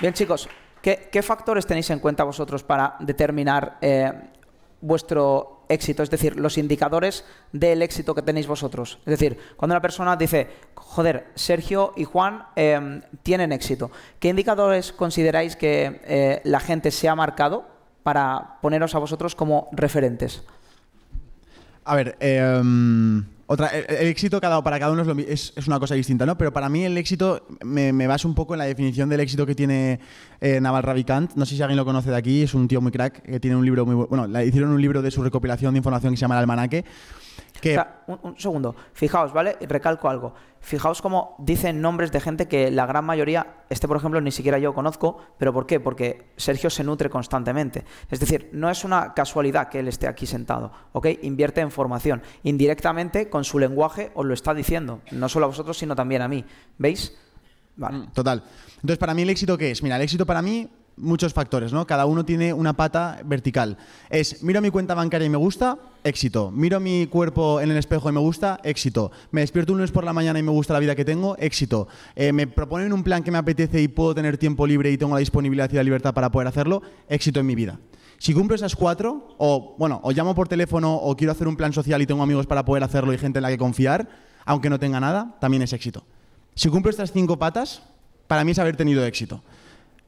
Bien, chicos, ¿qué, factores tenéis en cuenta vosotros para determinar eh, vuestro éxito? Es decir, los indicadores del éxito que tenéis vosotros. Es decir, cuando una persona dice, joder, Sergio y Juan em, tienen éxito, ¿qué indicadores consideráis que eh, la gente se ha marcado para poneros a vosotros como referentes? A ver, em, otra, el, éxito para cada uno es, una cosa distinta, ¿no? Pero para mí el éxito me, me baso un poco en la definición del éxito que tiene eh, Naval Ravikant. No sé si alguien lo conoce de aquí, es un tío muy crack que tiene un libro muy bueno. Le hicieron un libro de su recopilación de información que se llama El Almanaque un, segundo, fijaos, ¿vale? Recalco algo. Fijaos cómo dicen nombres de gente que la gran mayoría, este por ejemplo ni siquiera yo conozco, pero ¿por qué? Porque Sergio se nutre constantemente. Es decir, no es una casualidad que él esté aquí sentado, ¿ok? Invierte en formación. Indirectamente, con su lenguaje, os lo está diciendo, no solo a vosotros, sino también a mí. ¿Veis? Vale. Mm, total. Entonces, para mí el éxito qué es? Mira, el éxito para mí muchos factores, ¿no? Cada uno tiene una pata vertical. Es, miro mi cuenta bancaria y me gusta, éxito. Miro mi cuerpo en el espejo y me gusta, éxito. Me despierto un lunes por la mañana y me gusta la vida que tengo, éxito. Eh, me proponen un plan que me apetece y puedo tener tiempo libre y tengo la disponibilidad y la libertad para poder hacerlo, éxito en mi vida. Si cumplo esas cuatro, o bueno, o llamo por teléfono o quiero hacer un plan social y tengo amigos para poder hacerlo y gente en la que confiar, aunque no tenga nada, también es éxito. Si cumplo estas cinco patas, para mí es haber tenido éxito.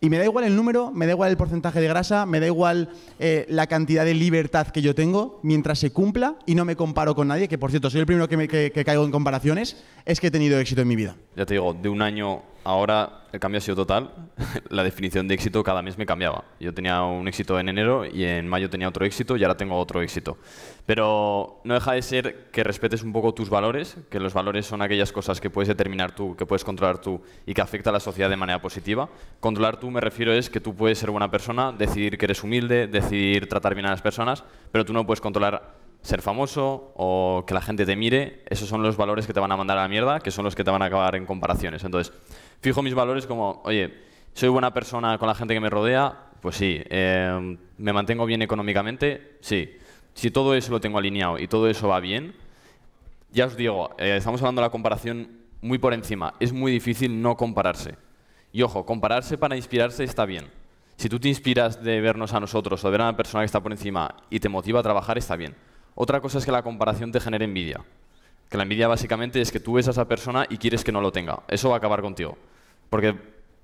Y me da igual el número, me da igual el porcentaje de grasa, me da igual eh, la cantidad de libertad que yo tengo, mientras se cumpla y no me comparo con nadie, que por cierto soy el primero que, me, que caigo en comparaciones, es que he tenido éxito en mi vida. Ya te digo, de un año ahora el cambio ha sido total. la definición de éxito cada mes me cambiaba. Yo tenía un éxito en enero y en mayo tenía otro éxito y ahora tengo otro éxito. Pero no deja de ser que respetes un poco tus valores, que los valores son aquellas cosas que puedes determinar tú, que puedes controlar tú y que afecta a la sociedad de manera positiva. Controlar tú me refiero es que tú puedes ser buena persona, decidir que eres humilde, decidir tratar bien a las personas, pero tú no puedes controlar ser famoso o que la gente te mire, esos son los valores que te van a mandar a la mierda, que son los que te van a acabar en comparaciones. Entonces, fijo mis valores como, oye, soy buena persona con la gente que me rodea, pues sí. Eh, ¿Me mantengo bien económicamente? Sí. Si todo eso lo tengo alineado y todo eso va bien, ya os digo, eh, estamos hablando de la comparación muy por encima. Es muy difícil no compararse. Y ojo, compararse para inspirarse está bien. Si tú te inspiras de vernos a nosotros o de ver a una persona que está por encima y te motiva a trabajar, está bien. Otra cosa es que la comparación te genere envidia. Que la envidia básicamente es que tú ves a esa persona y quieres que no lo tenga. Eso va a acabar contigo. Porque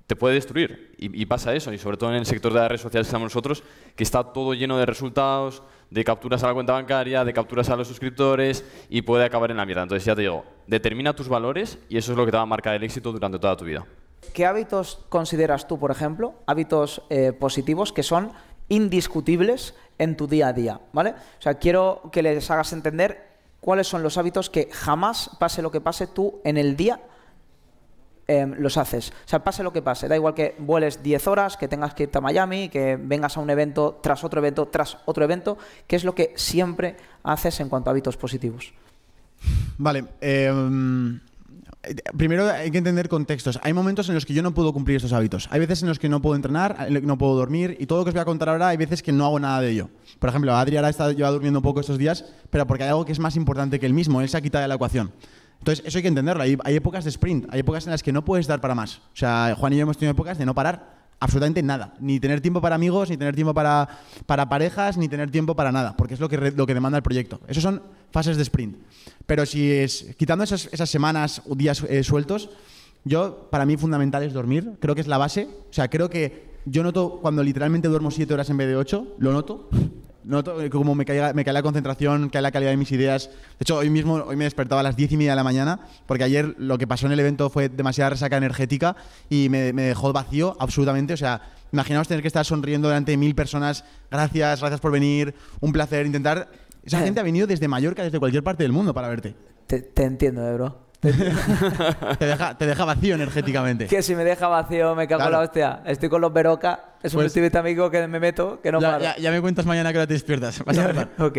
te puede destruir. Y, pasa eso, y sobre todo en el sector de las redes sociales que estamos nosotros, que está todo lleno de resultados, de capturas a la cuenta bancaria, de capturas a los suscriptores, y puede acabar en la mierda. Entonces ya te digo, determina tus valores y eso es lo que te va a marcar el éxito durante toda tu vida. ¿Qué hábitos consideras tú, por ejemplo, hábitos eh, positivos que son indiscutibles en tu día a día? ¿Vale? O sea, quiero que les hagas entender cuáles son los hábitos que jamás, pase lo que pase, tú en el día em, los haces. O sea, pase lo que pase, da igual que vueles 10 horas, que tengas que irte a Miami, que vengas a un evento tras otro evento, tras otro evento, ¿qué es lo que siempre haces en cuanto a hábitos positivos? Vale. Eh, primero hay que entender contextos. Hay momentos en los que yo no puedo cumplir estos hábitos. Hay veces en los que no puedo entrenar, no puedo dormir y todo lo que os voy a contar ahora hay veces que no hago nada de ello. Por ejemplo, Adri ahora está, lleva durmiendo un poco estos días, pero porque hay algo que es más importante que el mismo, él se ha quitado de la ecuación. Entonces, eso hay que entenderlo. Hay, hay épocas de sprint, hay épocas en las que no puedes dar para más. O sea, Juan y yo hemos tenido épocas de no parar absolutamente nada. Ni tener tiempo para amigos, ni tener tiempo para, para parejas, ni tener tiempo para nada, porque es lo que, lo que demanda el proyecto. Esos son fases de sprint. Pero si es, quitando esas, esas semanas o días eh, sueltos, yo, para mí, fundamental es dormir. Creo que es la base. O sea, creo que yo noto cuando literalmente duermo siete horas en vez de ocho, lo noto. Noto como me cae, me cae la concentración, cae la calidad de mis ideas. De hecho, hoy mismo hoy me despertaba a las diez y media de la mañana, porque ayer lo que pasó en el evento fue demasiada resaca energética y me, me dejó vacío absolutamente. O sea, imaginaos tener que estar sonriendo delante de mil personas. Gracias, gracias por venir, un placer. Intentar. Esa gente ha venido desde Mallorca, desde cualquier parte del mundo para verte. Te, te entiendo, eh, bro. Te, deja, te deja vacío energéticamente. Que si me deja vacío me cago en la hostia. Estoy con los Beroca, es un Pues- amigo que me meto, que no Ya, paro. ya- ya me cuentas mañana que ahora te despiertas. Vas a ok.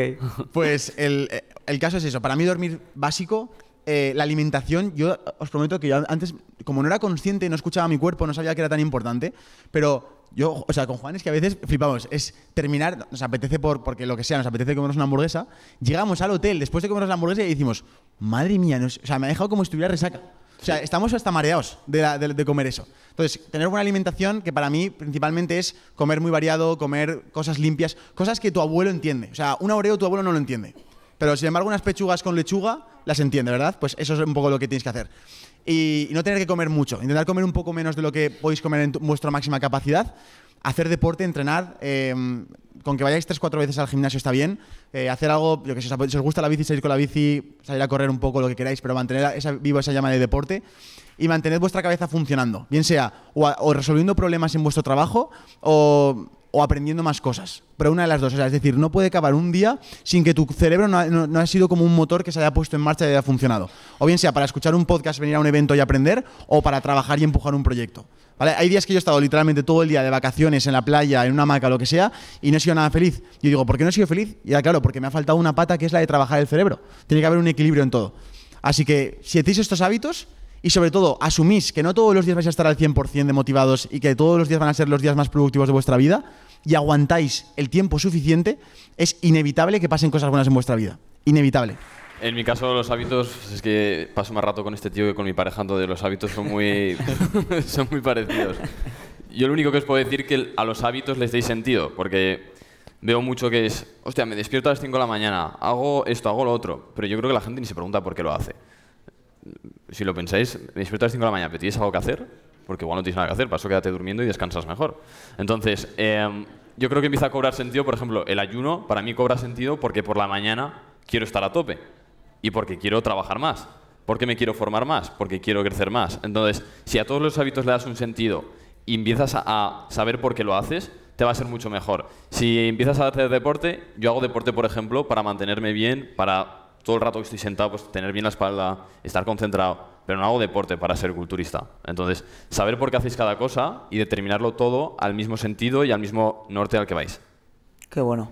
Pues el, el caso es eso. Para mí dormir básico, eh, la alimentación, yo os prometo que yo antes, como no era consciente, no escuchaba mi cuerpo, no sabía que era tan importante, pero yo, o sea, con Juan es que a veces flipamos, es terminar, nos apetece por, porque lo que sea, nos apetece comernos una hamburguesa, llegamos al hotel después de comernos la hamburguesa y decimos, madre mía, nos- o sea, me ha dejado como si estuviera resaca. O sea, estamos hasta mareados de, la- de- de comer eso. Entonces, tener buena alimentación, que para mí principalmente es comer muy variado, comer cosas limpias, cosas que tu abuelo entiende. O sea, un oreo tu abuelo no lo entiende. Pero sin embargo, unas pechugas con lechuga las entiende, ¿verdad? Pues eso es un poco lo que tienes que hacer. Y, no tener que comer mucho. Intentar comer un poco menos de lo que podéis comer en tu- vuestra máxima capacidad. Hacer deporte, entrenar. eh, con que vayáis tres cuatro veces al gimnasio está bien. Eh, hacer algo, yo que sé, si os gusta la bici, salir con la bici, salir a correr un poco, lo que queráis, pero mantener esa, vivo esa llama de deporte y mantener vuestra cabeza funcionando. Bien sea o, o resolviendo problemas en vuestro trabajo o, o aprendiendo más cosas. Pero una de las dos. O sea, es decir, no puede acabar un día sin que tu cerebro no ha, no- ha sido como un motor que se haya puesto en marcha y haya funcionado. O bien sea para escuchar un podcast, venir a un evento y aprender, o para trabajar y empujar un proyecto. Hay días que yo he estado literalmente todo el día de vacaciones en la playa, en una hamaca, lo que sea, y no he sido nada feliz. Yo digo, ¿por qué no he sido feliz? Y ya, claro, porque me ha faltado una pata que es la de trabajar el cerebro. Tiene que haber un equilibrio en todo. Así que, si hacéis estos hábitos, y sobre todo, asumís que no todos los días vais a estar al 100% de motivados y que todos los días van a ser los días más productivos de vuestra vida, y aguantáis el tiempo suficiente, es inevitable que pasen cosas buenas en vuestra vida. Inevitable. En mi caso, los hábitos, es que paso más rato con este tío que con mi pareja, entonces los hábitos son muy, son muy parecidos. Yo lo único que os puedo decir que a los hábitos les deis sentido, porque veo mucho que es, hostia, me despierto a las 5 de la mañana, hago esto, hago lo otro, pero yo creo que la gente ni se pregunta por qué lo hace. Si lo pensáis, las 5 de la mañana, pero ¿tienes algo que hacer? Porque igual no tienes nada que hacer, para eso quédate durmiendo y descansas mejor. Entonces, em, yo creo que empieza a cobrar sentido, por ejemplo, el ayuno para mí cobra sentido porque por la mañana quiero estar a tope y porque quiero trabajar más, porque me quiero formar más, porque quiero crecer más. Entonces, si a todos los hábitos le das un sentido y empiezas a saber por qué lo haces, te va a ser mucho mejor. Si empiezas a hacer deporte, yo hago deporte, por ejemplo, para mantenerme bien, para todo el rato que estoy sentado, pues tener bien la espalda, estar concentrado, pero no hago deporte para ser culturista. Entonces, saber por qué hacéis cada cosa y determinarlo todo al mismo sentido y al mismo norte al que vais. Qué bueno.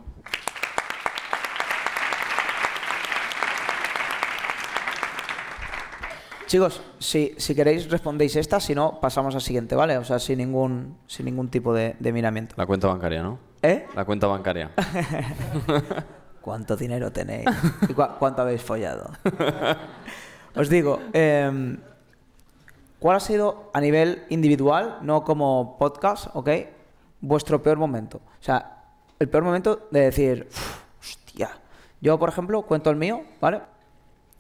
Chicos, si, si queréis respondéis esta, si no, pasamos al siguiente, ¿vale? O sea, sin ningún, sin ningún tipo de, de miramiento. La cuenta bancaria, ¿no? ¿Eh? La cuenta bancaria. ¿Cuánto dinero tenéis? ¿Y cua- cuánto habéis follado? Os digo, em, ¿cuál ha sido a nivel individual, no como podcast, ok? Vuestro peor momento. O sea, el peor momento de decir, "Uf, hostia. Yo, por ejemplo, cuento el mío, ¿vale?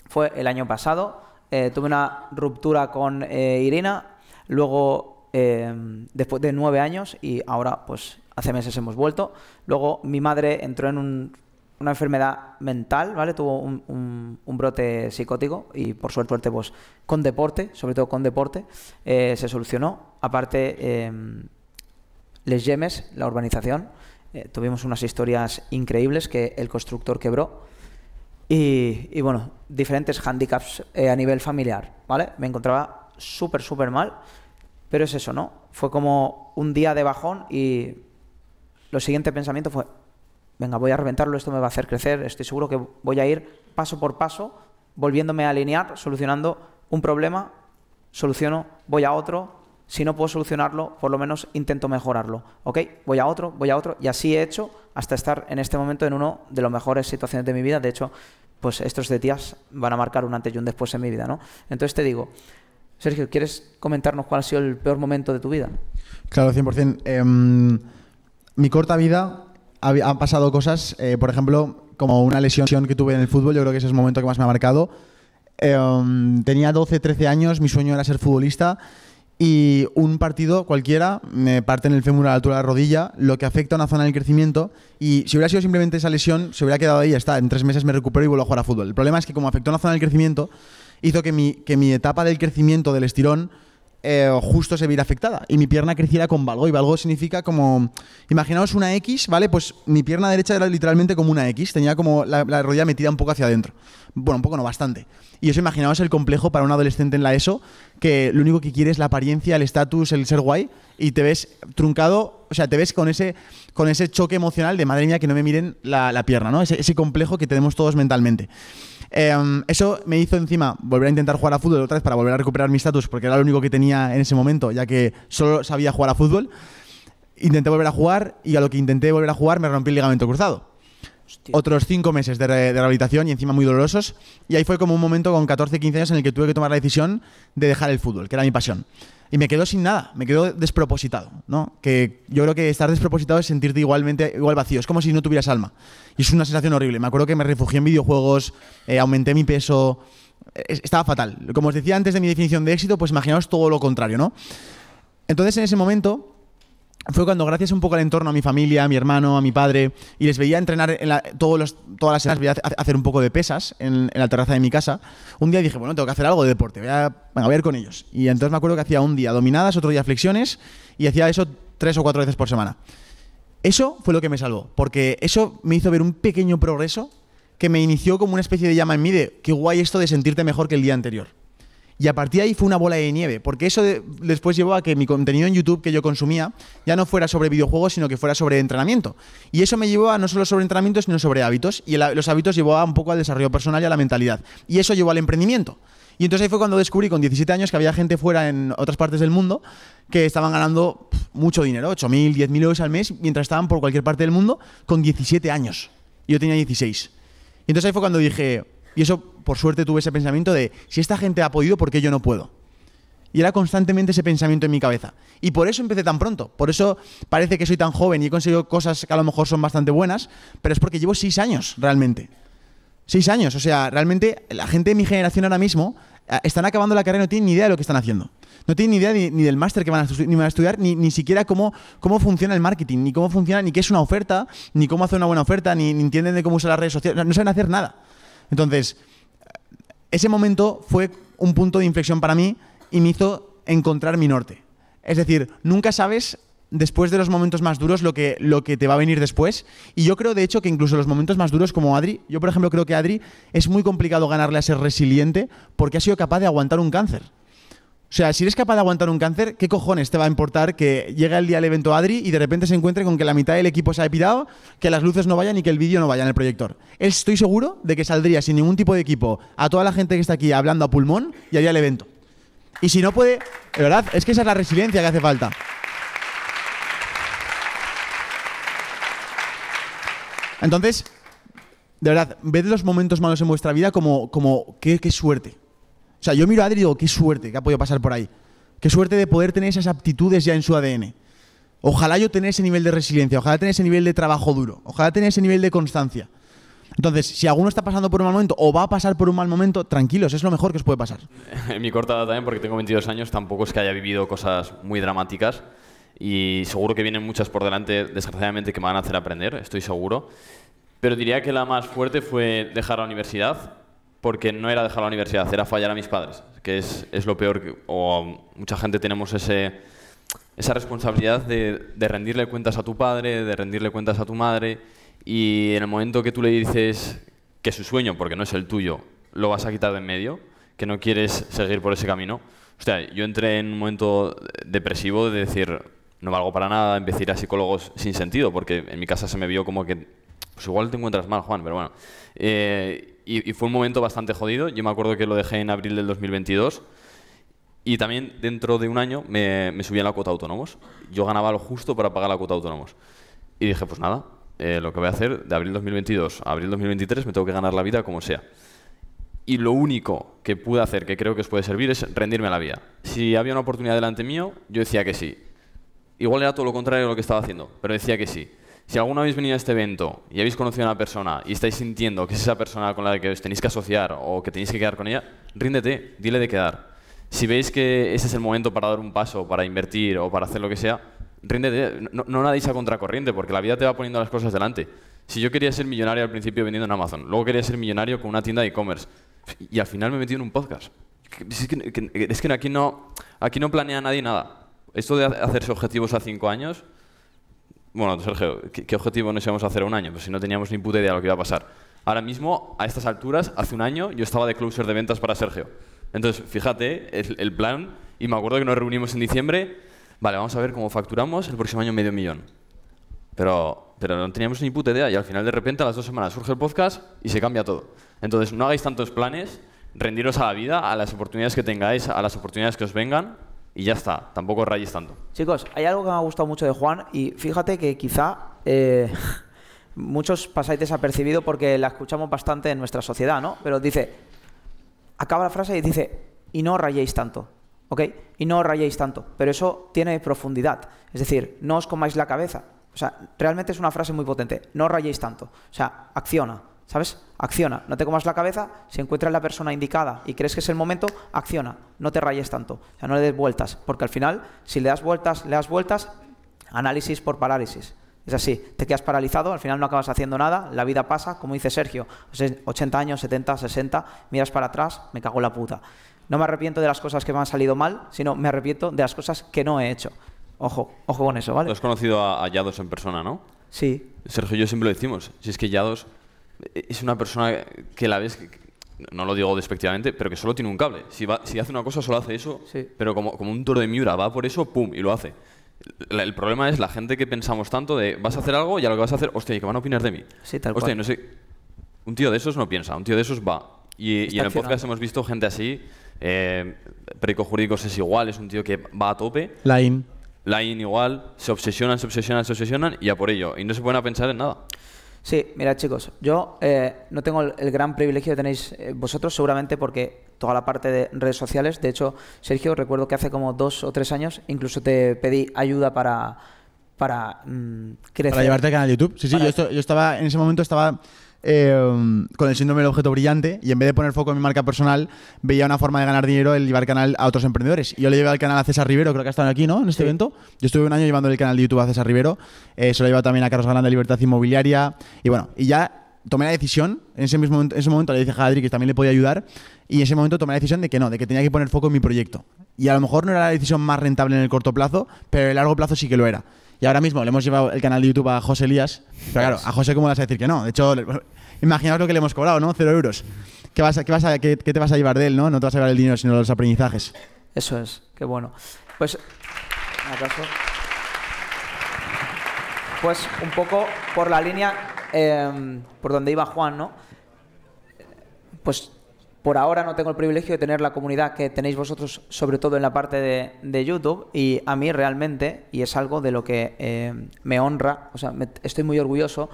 Fue el año pasado. eh, tuve una ruptura con eh, Irina. Luego, eh, después de nueve años y ahora pues hace meses hemos vuelto. Luego mi madre entró en un- una enfermedad mental, ¿vale? Tuvo un, brote psicótico y por suerte, pues con deporte, sobre todo con deporte, eh, se solucionó. Aparte, eh, Les Yemes, la urbanización, eh, tuvimos unas historias increíbles que el constructor quebró. Y, y, bueno, diferentes handicaps eh, a nivel familiar, ¿vale? Me encontraba súper, súper mal, pero es eso, ¿no? Fue como un día de bajón y lo siguiente pensamiento fue, venga, voy a reventarlo, esto me va a hacer crecer, estoy seguro que voy a ir paso por paso, volviéndome a alinear, solucionando un problema, soluciono, voy a otro, si no puedo solucionarlo, por lo menos intento mejorarlo, ¿ok? Voy a otro, voy a otro, y así he hecho hasta estar en este momento en uno de las mejores situaciones de mi vida, de hecho, pues estos de días van a marcar un antes y un después en mi vida, ¿no? Entonces te digo, Sergio, ¿quieres comentarnos cuál ha sido el peor momento de tu vida? Claro, 100%. Em, mi corta vida han pasado cosas, eh, por ejemplo, como una lesión que tuve en el fútbol, yo creo que ese es el momento que más me ha marcado. Em, tenía 12, 13 años, mi sueño era ser futbolista y un partido cualquiera me parte en el fémur a la altura de la rodilla, lo que afecta a una zona del crecimiento y si hubiera sido simplemente esa lesión, se hubiera quedado ahí ya está, en tres meses me recupero y vuelvo a jugar a fútbol. El problema es que como afectó a una zona del crecimiento, hizo que mi, que mi etapa del crecimiento del estirón eh, justo se viera afectada y mi pierna creciera con valgo. Y valgo significa como. Imaginaos una X, ¿vale? Pues mi pierna derecha era literalmente como una X, tenía como la, la rodilla metida un poco hacia adentro. Bueno, un poco no, bastante. Y eso imaginaos el complejo para un adolescente en la ESO, que lo único que quiere es la apariencia, el estatus, el ser guay, y te ves truncado, o sea, te ves con ese, con ese choque emocional de madre mía que no me miren la, la pierna, ¿no? Ese, ese complejo que tenemos todos mentalmente. Eh, eso me hizo encima volver a intentar jugar a fútbol otra vez para volver a recuperar mi estatus, porque era lo único que tenía en ese momento, ya que solo sabía jugar a fútbol. Intenté volver a jugar y a lo que intenté volver a jugar me rompí el ligamento cruzado. Hostia. Otros cinco meses de, re- de rehabilitación y encima muy dolorosos. Y ahí fue como un momento con 14, 15 años en el que tuve que tomar la decisión de dejar el fútbol, que era mi pasión. Y me quedo sin nada, me quedo despropositado, ¿no? Que yo creo que estar despropositado es sentirte igualmente igual vacío, es como si no tuvieras alma. Y es una sensación horrible. Me acuerdo que me refugié en videojuegos, eh, aumenté mi peso, es- estaba fatal. Como os decía antes de mi definición de éxito, pues imaginaos todo lo contrario, ¿no? Entonces en ese momento fue cuando gracias un poco al entorno, a mi familia, a mi hermano, a mi padre, y les veía entrenar todos los- todas las semanas, veía hace- hacer un poco de pesas en, en la terraza de mi casa, un día dije, bueno, tengo que hacer algo de deporte, voy a, venga, voy a ir con ellos. Y entonces me acuerdo que hacía un día dominadas, otro día flexiones, y hacía eso tres o cuatro veces por semana. Eso fue lo que me salvó, porque eso me hizo ver un pequeño progreso que me inició como una especie de llama en mí de qué guay esto de sentirte mejor que el día anterior. Y a partir de ahí fue una bola de nieve, porque eso de- después llevó a que mi contenido en YouTube que yo consumía ya no fuera sobre videojuegos, sino que fuera sobre entrenamiento. Y eso me llevó a no solo sobre entrenamiento, sino sobre hábitos. Y los hábitos llevó un poco al desarrollo personal y a la mentalidad. Y eso llevó al emprendimiento. Y entonces ahí fue cuando descubrí con 17 años que había gente fuera en otras partes del mundo que estaban ganando mucho dinero, 8.000, 10.000 euros al mes, mientras estaban por cualquier parte del mundo con 17 años. Yo tenía 16. Y entonces ahí fue cuando dije, y eso por suerte tuve ese pensamiento de, si esta gente ha podido, ¿por qué yo no puedo? Y era constantemente ese pensamiento en mi cabeza. Y por eso empecé tan pronto. Por eso parece que soy tan joven y he conseguido cosas que a lo mejor son bastante buenas, pero es porque llevo seis años realmente. Seis años. O sea, realmente la gente de mi generación ahora mismo eh, están acabando la carrera y no tienen ni idea de lo que están haciendo. No tienen ni idea ni, del máster que van a estudiar, ni, ni siquiera cómo, cómo funciona el marketing, ni cómo funciona, ni qué es una oferta, ni cómo hacer una buena oferta, ni, ni entienden de cómo usar las redes sociales. No saben hacer nada. Entonces, ese momento fue un punto de inflexión para mí y me hizo encontrar mi norte. Es decir, nunca sabes después de los momentos más duros lo que, lo que te va a venir después. Y yo creo, de hecho, que incluso los momentos más duros como Adri, yo por ejemplo creo que Adri es muy complicado ganarle a ser resiliente porque ha sido capaz de aguantar un cáncer. O sea, si eres capaz de aguantar un cáncer, ¿qué cojones te va a importar que llegue el día del evento Adri y de repente se encuentre con que la mitad del equipo se ha pirado, que las luces no vayan y que el vídeo no vaya en el proyector? Estoy seguro de que saldría sin ningún tipo de equipo a toda la gente que está aquí hablando a pulmón y haría el evento. Y si no puede, de verdad, es que esa es la resiliencia que hace falta. Entonces, de verdad, ved los momentos malos en vuestra vida como, como qué, qué suerte. O sea, yo miro a Adri y digo, qué suerte que ha podido pasar por ahí. Qué suerte de poder tener esas aptitudes ya en su ADN. Ojalá yo tener ese nivel de resiliencia, ojalá tener ese nivel de trabajo duro, ojalá tener ese nivel de constancia. Entonces, si alguno está pasando por un mal momento o va a pasar por un mal momento, tranquilos, es lo mejor que os puede pasar. En mi corta edad también, porque tengo 22 años, tampoco es que haya vivido cosas muy dramáticas y seguro que vienen muchas por delante, desgraciadamente, que me van a hacer aprender, estoy seguro. Pero diría que la más fuerte fue dejar la universidad, porque no era dejar la universidad, era fallar a mis padres, que es, es lo peor, que, o mucha gente tenemos ese, esa responsabilidad de, de rendirle cuentas a tu padre, de rendirle cuentas a tu madre, y en el momento que tú le dices que su sueño, porque no es el tuyo, lo vas a quitar de en medio, que no quieres seguir por ese camino. O sea, yo entré en un momento depresivo de decir, no valgo para nada, empecé a ir a psicólogos sin sentido, porque en mi casa se me vio como que, pues igual te encuentras mal, Juan, pero bueno. Eh, y, fue un momento bastante jodido. Yo me acuerdo que lo dejé en abril del 2022. Y también dentro de un año me, me subí a la cuota autónomos. Yo ganaba lo justo para pagar la cuota autónomos. Y dije, pues nada, eh, lo que voy a hacer de abril 2022 a abril 2023 me tengo que ganar la vida como sea. Y lo único que pude hacer, que creo que os puede servir, es rendirme a la vida. Si había una oportunidad delante mío, yo decía que sí. Igual era todo lo contrario de lo que estaba haciendo, pero decía que sí. Si alguna habéis venido a este evento y habéis conocido a una persona y estáis sintiendo que es esa persona con la que os tenéis que asociar o que tenéis que quedar con ella, ríndete, dile de quedar. Si veis que ese es el momento para dar un paso, para invertir o para hacer lo que sea, ríndete, no, no nadéis a contracorriente, porque la vida te va poniendo las cosas delante. Si yo quería ser millonario al principio vendiendo en Amazon, luego quería ser millonario con una tienda de e-commerce, y al final me metido en un podcast. Es que- es que aquí, no, aquí no planea nadie nada. Esto de hacerse objetivos a cinco años, bueno, Sergio, ¿qué, objetivo nos íbamos a hacer un año? Pues si no teníamos ni puta idea de lo que iba a pasar. Ahora mismo, a estas alturas, hace un año, yo estaba de closer de ventas para Sergio. Entonces, fíjate, el, el plan, y me acuerdo que nos reunimos en diciembre, vale, vamos a ver cómo facturamos el próximo año medio millón. Pero, pero no teníamos ni puta idea y al final de repente a las dos semanas surge el podcast y se cambia todo. Entonces no hagáis tantos planes, rendiros a la vida, a las oportunidades que tengáis, a las oportunidades que os vengan y ya está, tampoco os rayéis tanto. Chicos, hay algo que me ha gustado mucho de Juan y fíjate que quizá eh, muchos pasáis desapercibido porque la escuchamos bastante en nuestra sociedad, ¿no? Pero dice, acaba la frase y dice, y no rayéis tanto, ¿ok? Y no rayéis tanto, pero eso tiene profundidad, es decir, no os comáis la cabeza. O sea, realmente es una frase muy potente, no rayéis tanto, o sea, acciona, ¿sabes? Acciona, no te comas la cabeza, si encuentras la persona indicada y crees que es el momento, acciona, no te rayes tanto, o sea, no le des vueltas, porque al final, si le das vueltas, le das vueltas, análisis por parálisis. Es así, te quedas paralizado, al final no acabas haciendo nada, la vida pasa, como dice Sergio, o sea, 80 años, 70, 60, miras para atrás, me cago en la puta. No me arrepiento de las cosas que me han salido mal, sino me arrepiento de las cosas que no he hecho. Ojo, ojo con eso, Tú ¿vale? has conocido a, a Yados en persona, ¿no? Sí, Sergio y yo siempre lo decimos. Si es que Yados es una persona que la ves, que- que- no lo digo despectivamente, pero que solo tiene un cable. Si, va- si hace una cosa, solo hace eso, Sí. pero como, como un toro de Miura, va por eso, pum, y lo hace. La- el problema es la gente que pensamos tanto de vas a hacer algo y a lo que vas a hacer, hostia, ¿y qué van a opinar de mí? Sí, tal hostia, cual. no sé. Un tío de esos no piensa, un tío de esos va. Y, en el podcast hemos visto gente así. Eh, Perico Jurídicos es igual, es un tío que va a tope. Line. Line igual, se obsesionan, se obsesionan, se obsesionan y a por ello. Y no se pueden a pensar en nada. Sí, mira chicos, yo eh, no tengo el, el gran privilegio que tenéis eh, vosotros, seguramente porque toda la parte de redes sociales, de hecho, Sergio, recuerdo que hace como dos o tres años incluso te pedí ayuda para, para mm, crecer. Para llevarte al canal de YouTube. Sí, sí, yo, esto- yo estaba, en ese momento estaba eh, con el síndrome del objeto brillante y en vez de poner foco en mi marca personal, veía una forma de ganar dinero el llevar canal a otros emprendedores. Y yo le llevé al canal a César Rivero, creo que ha estado aquí, ¿no? En este Sí. evento. Yo estuve un año llevando el canal de YouTube a César Rivero. Eh, se lo he llevado también a Carlos Galán de Libertad Inmobiliaria. Y bueno, y ya tomé la decisión, en ese mismo ese momento le dije a Adri que también le podía ayudar, y en ese momento tomé la decisión de que no, de que tenía que poner foco en mi proyecto. Y a lo mejor no era la decisión más rentable en el corto plazo, pero en el largo plazo sí que lo era. Y ahora mismo le hemos llevado el canal de YouTube a José Elías, claro, a José cómo le vas a decir que no. De hecho, imaginaos lo que le hemos cobrado, ¿no? Cero euros. ¿Qué, vas a- qué, vas a- qué te vas a llevar de él, no? No te vas a llevar el dinero, sino los aprendizajes. Eso es, qué bueno. Pues, un aplauso. Pues un poco por la línea eh, por donde iba Juan, ¿no? Pues por ahora no tengo el privilegio de tener la comunidad que tenéis vosotros, sobre todo en la parte de, YouTube, y a mí realmente, y es algo de lo que eh, me honra, o sea, me- estoy muy orgulloso,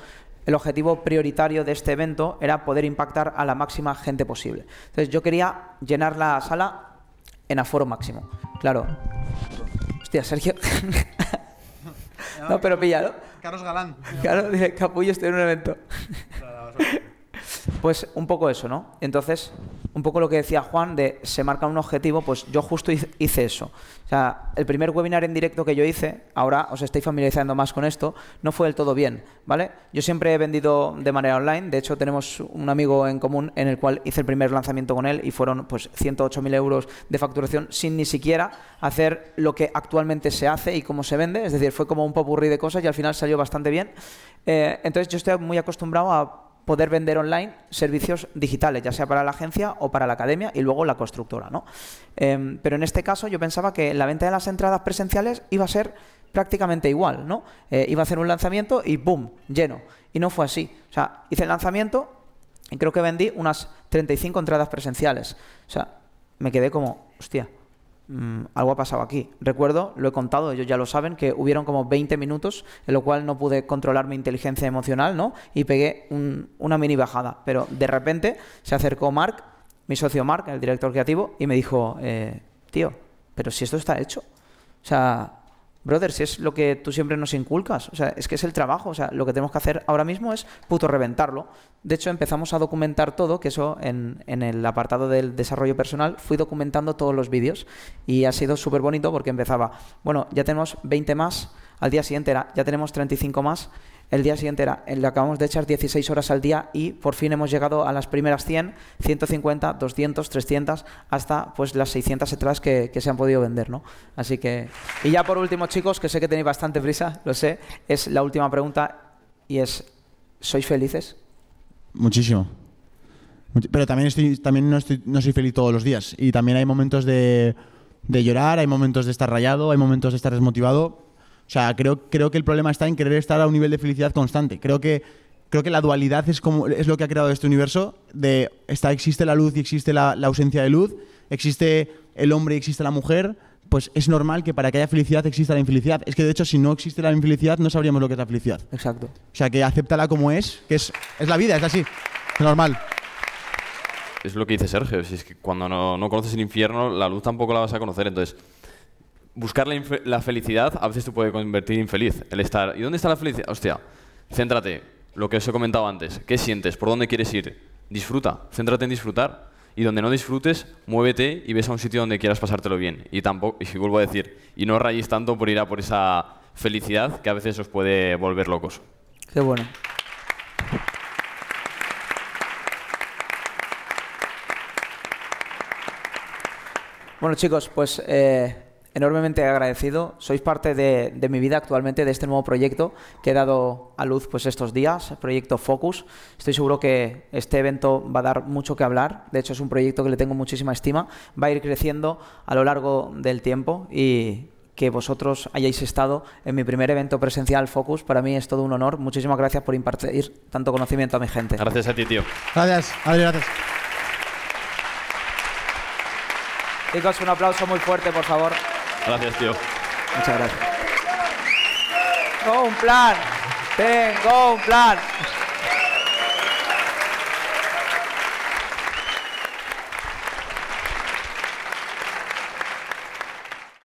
el objetivo prioritario de este evento era poder impactar a la máxima gente posible. Entonces yo quería llenar la sala en aforo máximo. Claro. Hostia, Sergio. no, pero píllalo. Carlos Galán. Claro, dice, capullo, estoy en un evento. Pues un poco eso, ¿no? Entonces, un poco lo que decía Juan de se marca un objetivo, pues yo justo hice eso. O sea, el primer webinar en directo que yo hice, ahora os estáis familiarizando más con esto, no fue del todo bien, ¿vale? Yo siempre he vendido de manera online, de hecho tenemos un amigo en común en el cual hice el primer lanzamiento con él y fueron pues 108.000 euros de facturación sin ni siquiera hacer lo que actualmente se hace y cómo se vende, es decir, fue como un popurrí de cosas y al final salió bastante bien. Eh, entonces yo estoy muy acostumbrado a poder vender online servicios digitales, ya sea para la agencia o para la academia y luego la constructora. ¿no? Em, pero en este caso yo pensaba que la venta de las entradas presenciales iba a ser prácticamente igual, ¿no? Eh, iba a hacer un lanzamiento y ¡boom! lleno. Y no fue así. O sea, hice el lanzamiento y creo que vendí unas 35 entradas presenciales. O sea, me quedé como, hostia, Mm, algo ha pasado aquí. Recuerdo, lo he contado, ellos ya lo saben, que hubieron como 20 minutos en lo cual no pude controlar mi inteligencia emocional, ¿no? Y pegué una mini bajada. Pero de repente se acercó Mark, mi socio Mark, el director creativo, y me dijo, eh, tío, pero si esto está hecho. O sea, brother, si es lo que tú siempre nos inculcas, o sea, es que es el trabajo, o sea, lo que tenemos que hacer ahora mismo es puto reventarlo. De hecho, empezamos a documentar todo, que eso en, en el apartado del desarrollo personal fui documentando todos los vídeos y ha sido súper bonito porque empezaba, bueno, ya tenemos 20 más, al día siguiente era, ya tenemos 35 más, el día siguiente era, le acabamos de echar 16 horas al día y por fin hemos llegado a las primeras 100, 150, 200, 300, hasta pues las 600 entradas que, se han podido vender, ¿no? Así que... Y ya por último, chicos, que sé que tenéis bastante prisa, lo sé, es la última pregunta y es, ¿sois felices? Muchísimo. Pero también, estoy, también no, soy feliz todos los días. Y también hay momentos de llorar, hay momentos de estar rayado, hay momentos de estar desmotivado o sea, creo, creo que el problema está en querer estar a un nivel de felicidad constante. Creo que, creo que la dualidad es, como, es lo que ha creado este universo. De está, existe la luz y existe la, ausencia de luz, existe el hombre y existe la mujer. Pues es normal que para que haya felicidad exista la infelicidad. Es que de hecho, si no existe la infelicidad, no sabríamos lo que es la felicidad. Exacto. O sea, que acéptala como es, que es, es la vida, es así. Es normal. Es lo que dice Sergio. Si es que cuando no, no conoces el infierno, la luz tampoco la vas a conocer. Entonces, buscar la, felicidad a veces te puede convertir infeliz. El estar, ¿y dónde está la felicidad? Hostia, céntrate, lo que os he comentado antes. ¿Qué sientes? ¿Por dónde quieres ir? Disfruta, céntrate en disfrutar. Y donde no disfrutes, muévete y ves a un sitio donde quieras pasártelo bien. Y tampoco, y vuelvo a decir, y no rayéis tanto por ir a por esa felicidad que a veces os puede volver locos. Qué bueno. Bueno chicos, pues eh, enormemente agradecido. Sois parte de, mi vida actualmente, de este nuevo proyecto que he dado a luz pues, estos días, el proyecto Focus. Estoy seguro que este evento va a dar mucho que hablar. De hecho, es un proyecto que le tengo muchísima estima. Va a ir creciendo a lo largo del tiempo y que vosotros hayáis estado en mi primer evento presencial Focus. Para mí es todo un honor. Muchísimas gracias por impartir tanto conocimiento a mi gente. Gracias a ti, tío. Gracias, Adri, gracias. Chicos, un aplauso muy fuerte, por favor. Gracias, tío. Muchas gracias. Tengo un plan. Tengo un plan.